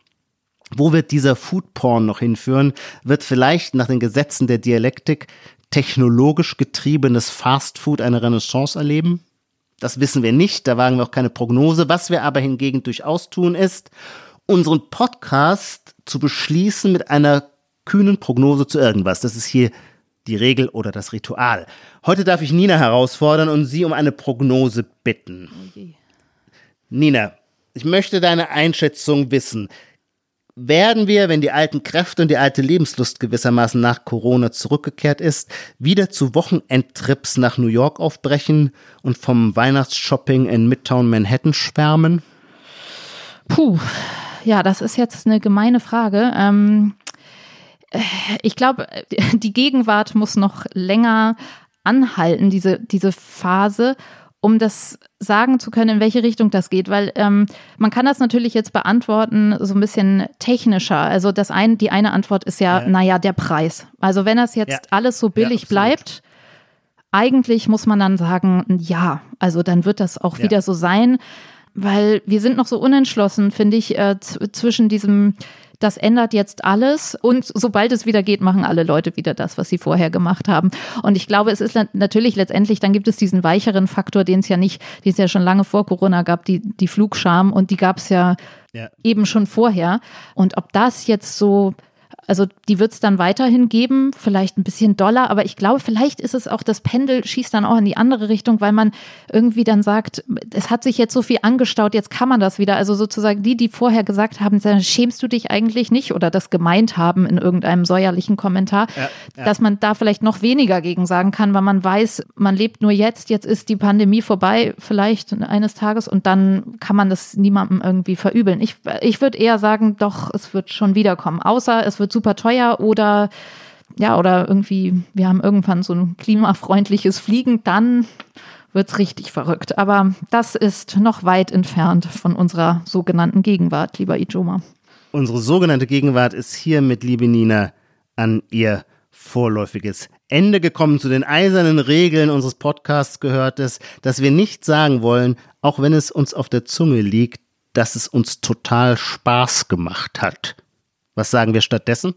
Wo wird dieser Foodporn noch hinführen? Wird vielleicht nach den Gesetzen der Dialektik technologisch getriebenes Fastfood eine Renaissance erleben? Das wissen wir nicht, da wagen wir auch keine Prognose. Was wir aber hingegen durchaus tun, ist, unseren Podcast zu beschließen mit einer kühnen Prognose zu irgendwas. Das ist hier die Regel oder das Ritual. Heute darf ich Nina herausfordern und sie um eine Prognose bitten. Nina, ich möchte deine Einschätzung wissen. Werden wir, wenn die alten Kräfte und die alte Lebenslust gewissermaßen nach Corona zurückgekehrt ist, wieder zu Wochenendtrips nach New York aufbrechen und vom Weihnachtsshopping in Midtown Manhattan schwärmen? Puh, ja, das ist jetzt eine gemeine Frage. Ähm, äh, ich glaube, die Gegenwart muss noch länger anhalten, diese, diese Phase, um das sagen zu können, in welche Richtung das geht. Weil ähm, man kann das natürlich jetzt beantworten, so ein bisschen technischer. Also das ein, die eine Antwort ist ja, Ja. naja, der Preis. Also wenn das jetzt Ja. alles so billig absolut. bleibt, eigentlich muss man dann sagen, ja, also dann wird das auch Ja. wieder so sein, weil wir sind noch so unentschlossen, finde ich, äh, zwischen diesem, das ändert jetzt alles und sobald es wieder geht, machen alle Leute wieder das, was sie vorher gemacht haben. Und ich glaube, es ist natürlich letztendlich, dann gibt es diesen weicheren Faktor, den es ja nicht, den es ja schon lange vor Corona gab, die, die Flugscham und die gab es ja Ja. eben schon vorher. Und ob das jetzt so, also die wird es dann weiterhin geben, vielleicht ein bisschen doller, aber ich glaube, vielleicht ist es auch, das Pendel schießt dann auch in die andere Richtung, weil man irgendwie dann sagt, es hat sich jetzt so viel angestaut, jetzt kann man das wieder. Also sozusagen die, die vorher gesagt haben, schämst du dich eigentlich nicht oder das gemeint haben in irgendeinem säuerlichen Kommentar, Ja, ja. dass man da vielleicht noch weniger gegen sagen kann, weil man weiß, man lebt nur jetzt, jetzt ist die Pandemie vorbei, vielleicht eines Tages und dann kann man das niemandem irgendwie verübeln. Ich, ich würde eher sagen, doch, es wird schon wiederkommen, außer es wird super teuer oder ja, oder irgendwie, wir haben irgendwann so ein klimafreundliches Fliegen, dann wird's richtig verrückt. Aber das ist noch weit entfernt von unserer sogenannten Gegenwart, lieber Ijoma. Unsere sogenannte Gegenwart ist hiermit, liebe Nina, an ihr vorläufiges Ende gekommen. Zu den eisernen Regeln unseres Podcasts gehört es, dass wir nicht sagen wollen, auch wenn es uns auf der Zunge liegt, dass es uns total Spaß gemacht hat. Was sagen wir stattdessen?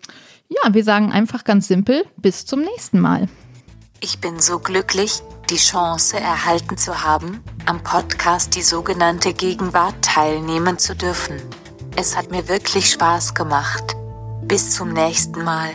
Ja, wir sagen einfach ganz simpel, bis zum nächsten Mal. Ich bin so glücklich, die Chance erhalten zu haben, am Podcast die sogenannte Gegenwart teilnehmen zu dürfen. Es hat mir wirklich Spaß gemacht. Bis zum nächsten Mal.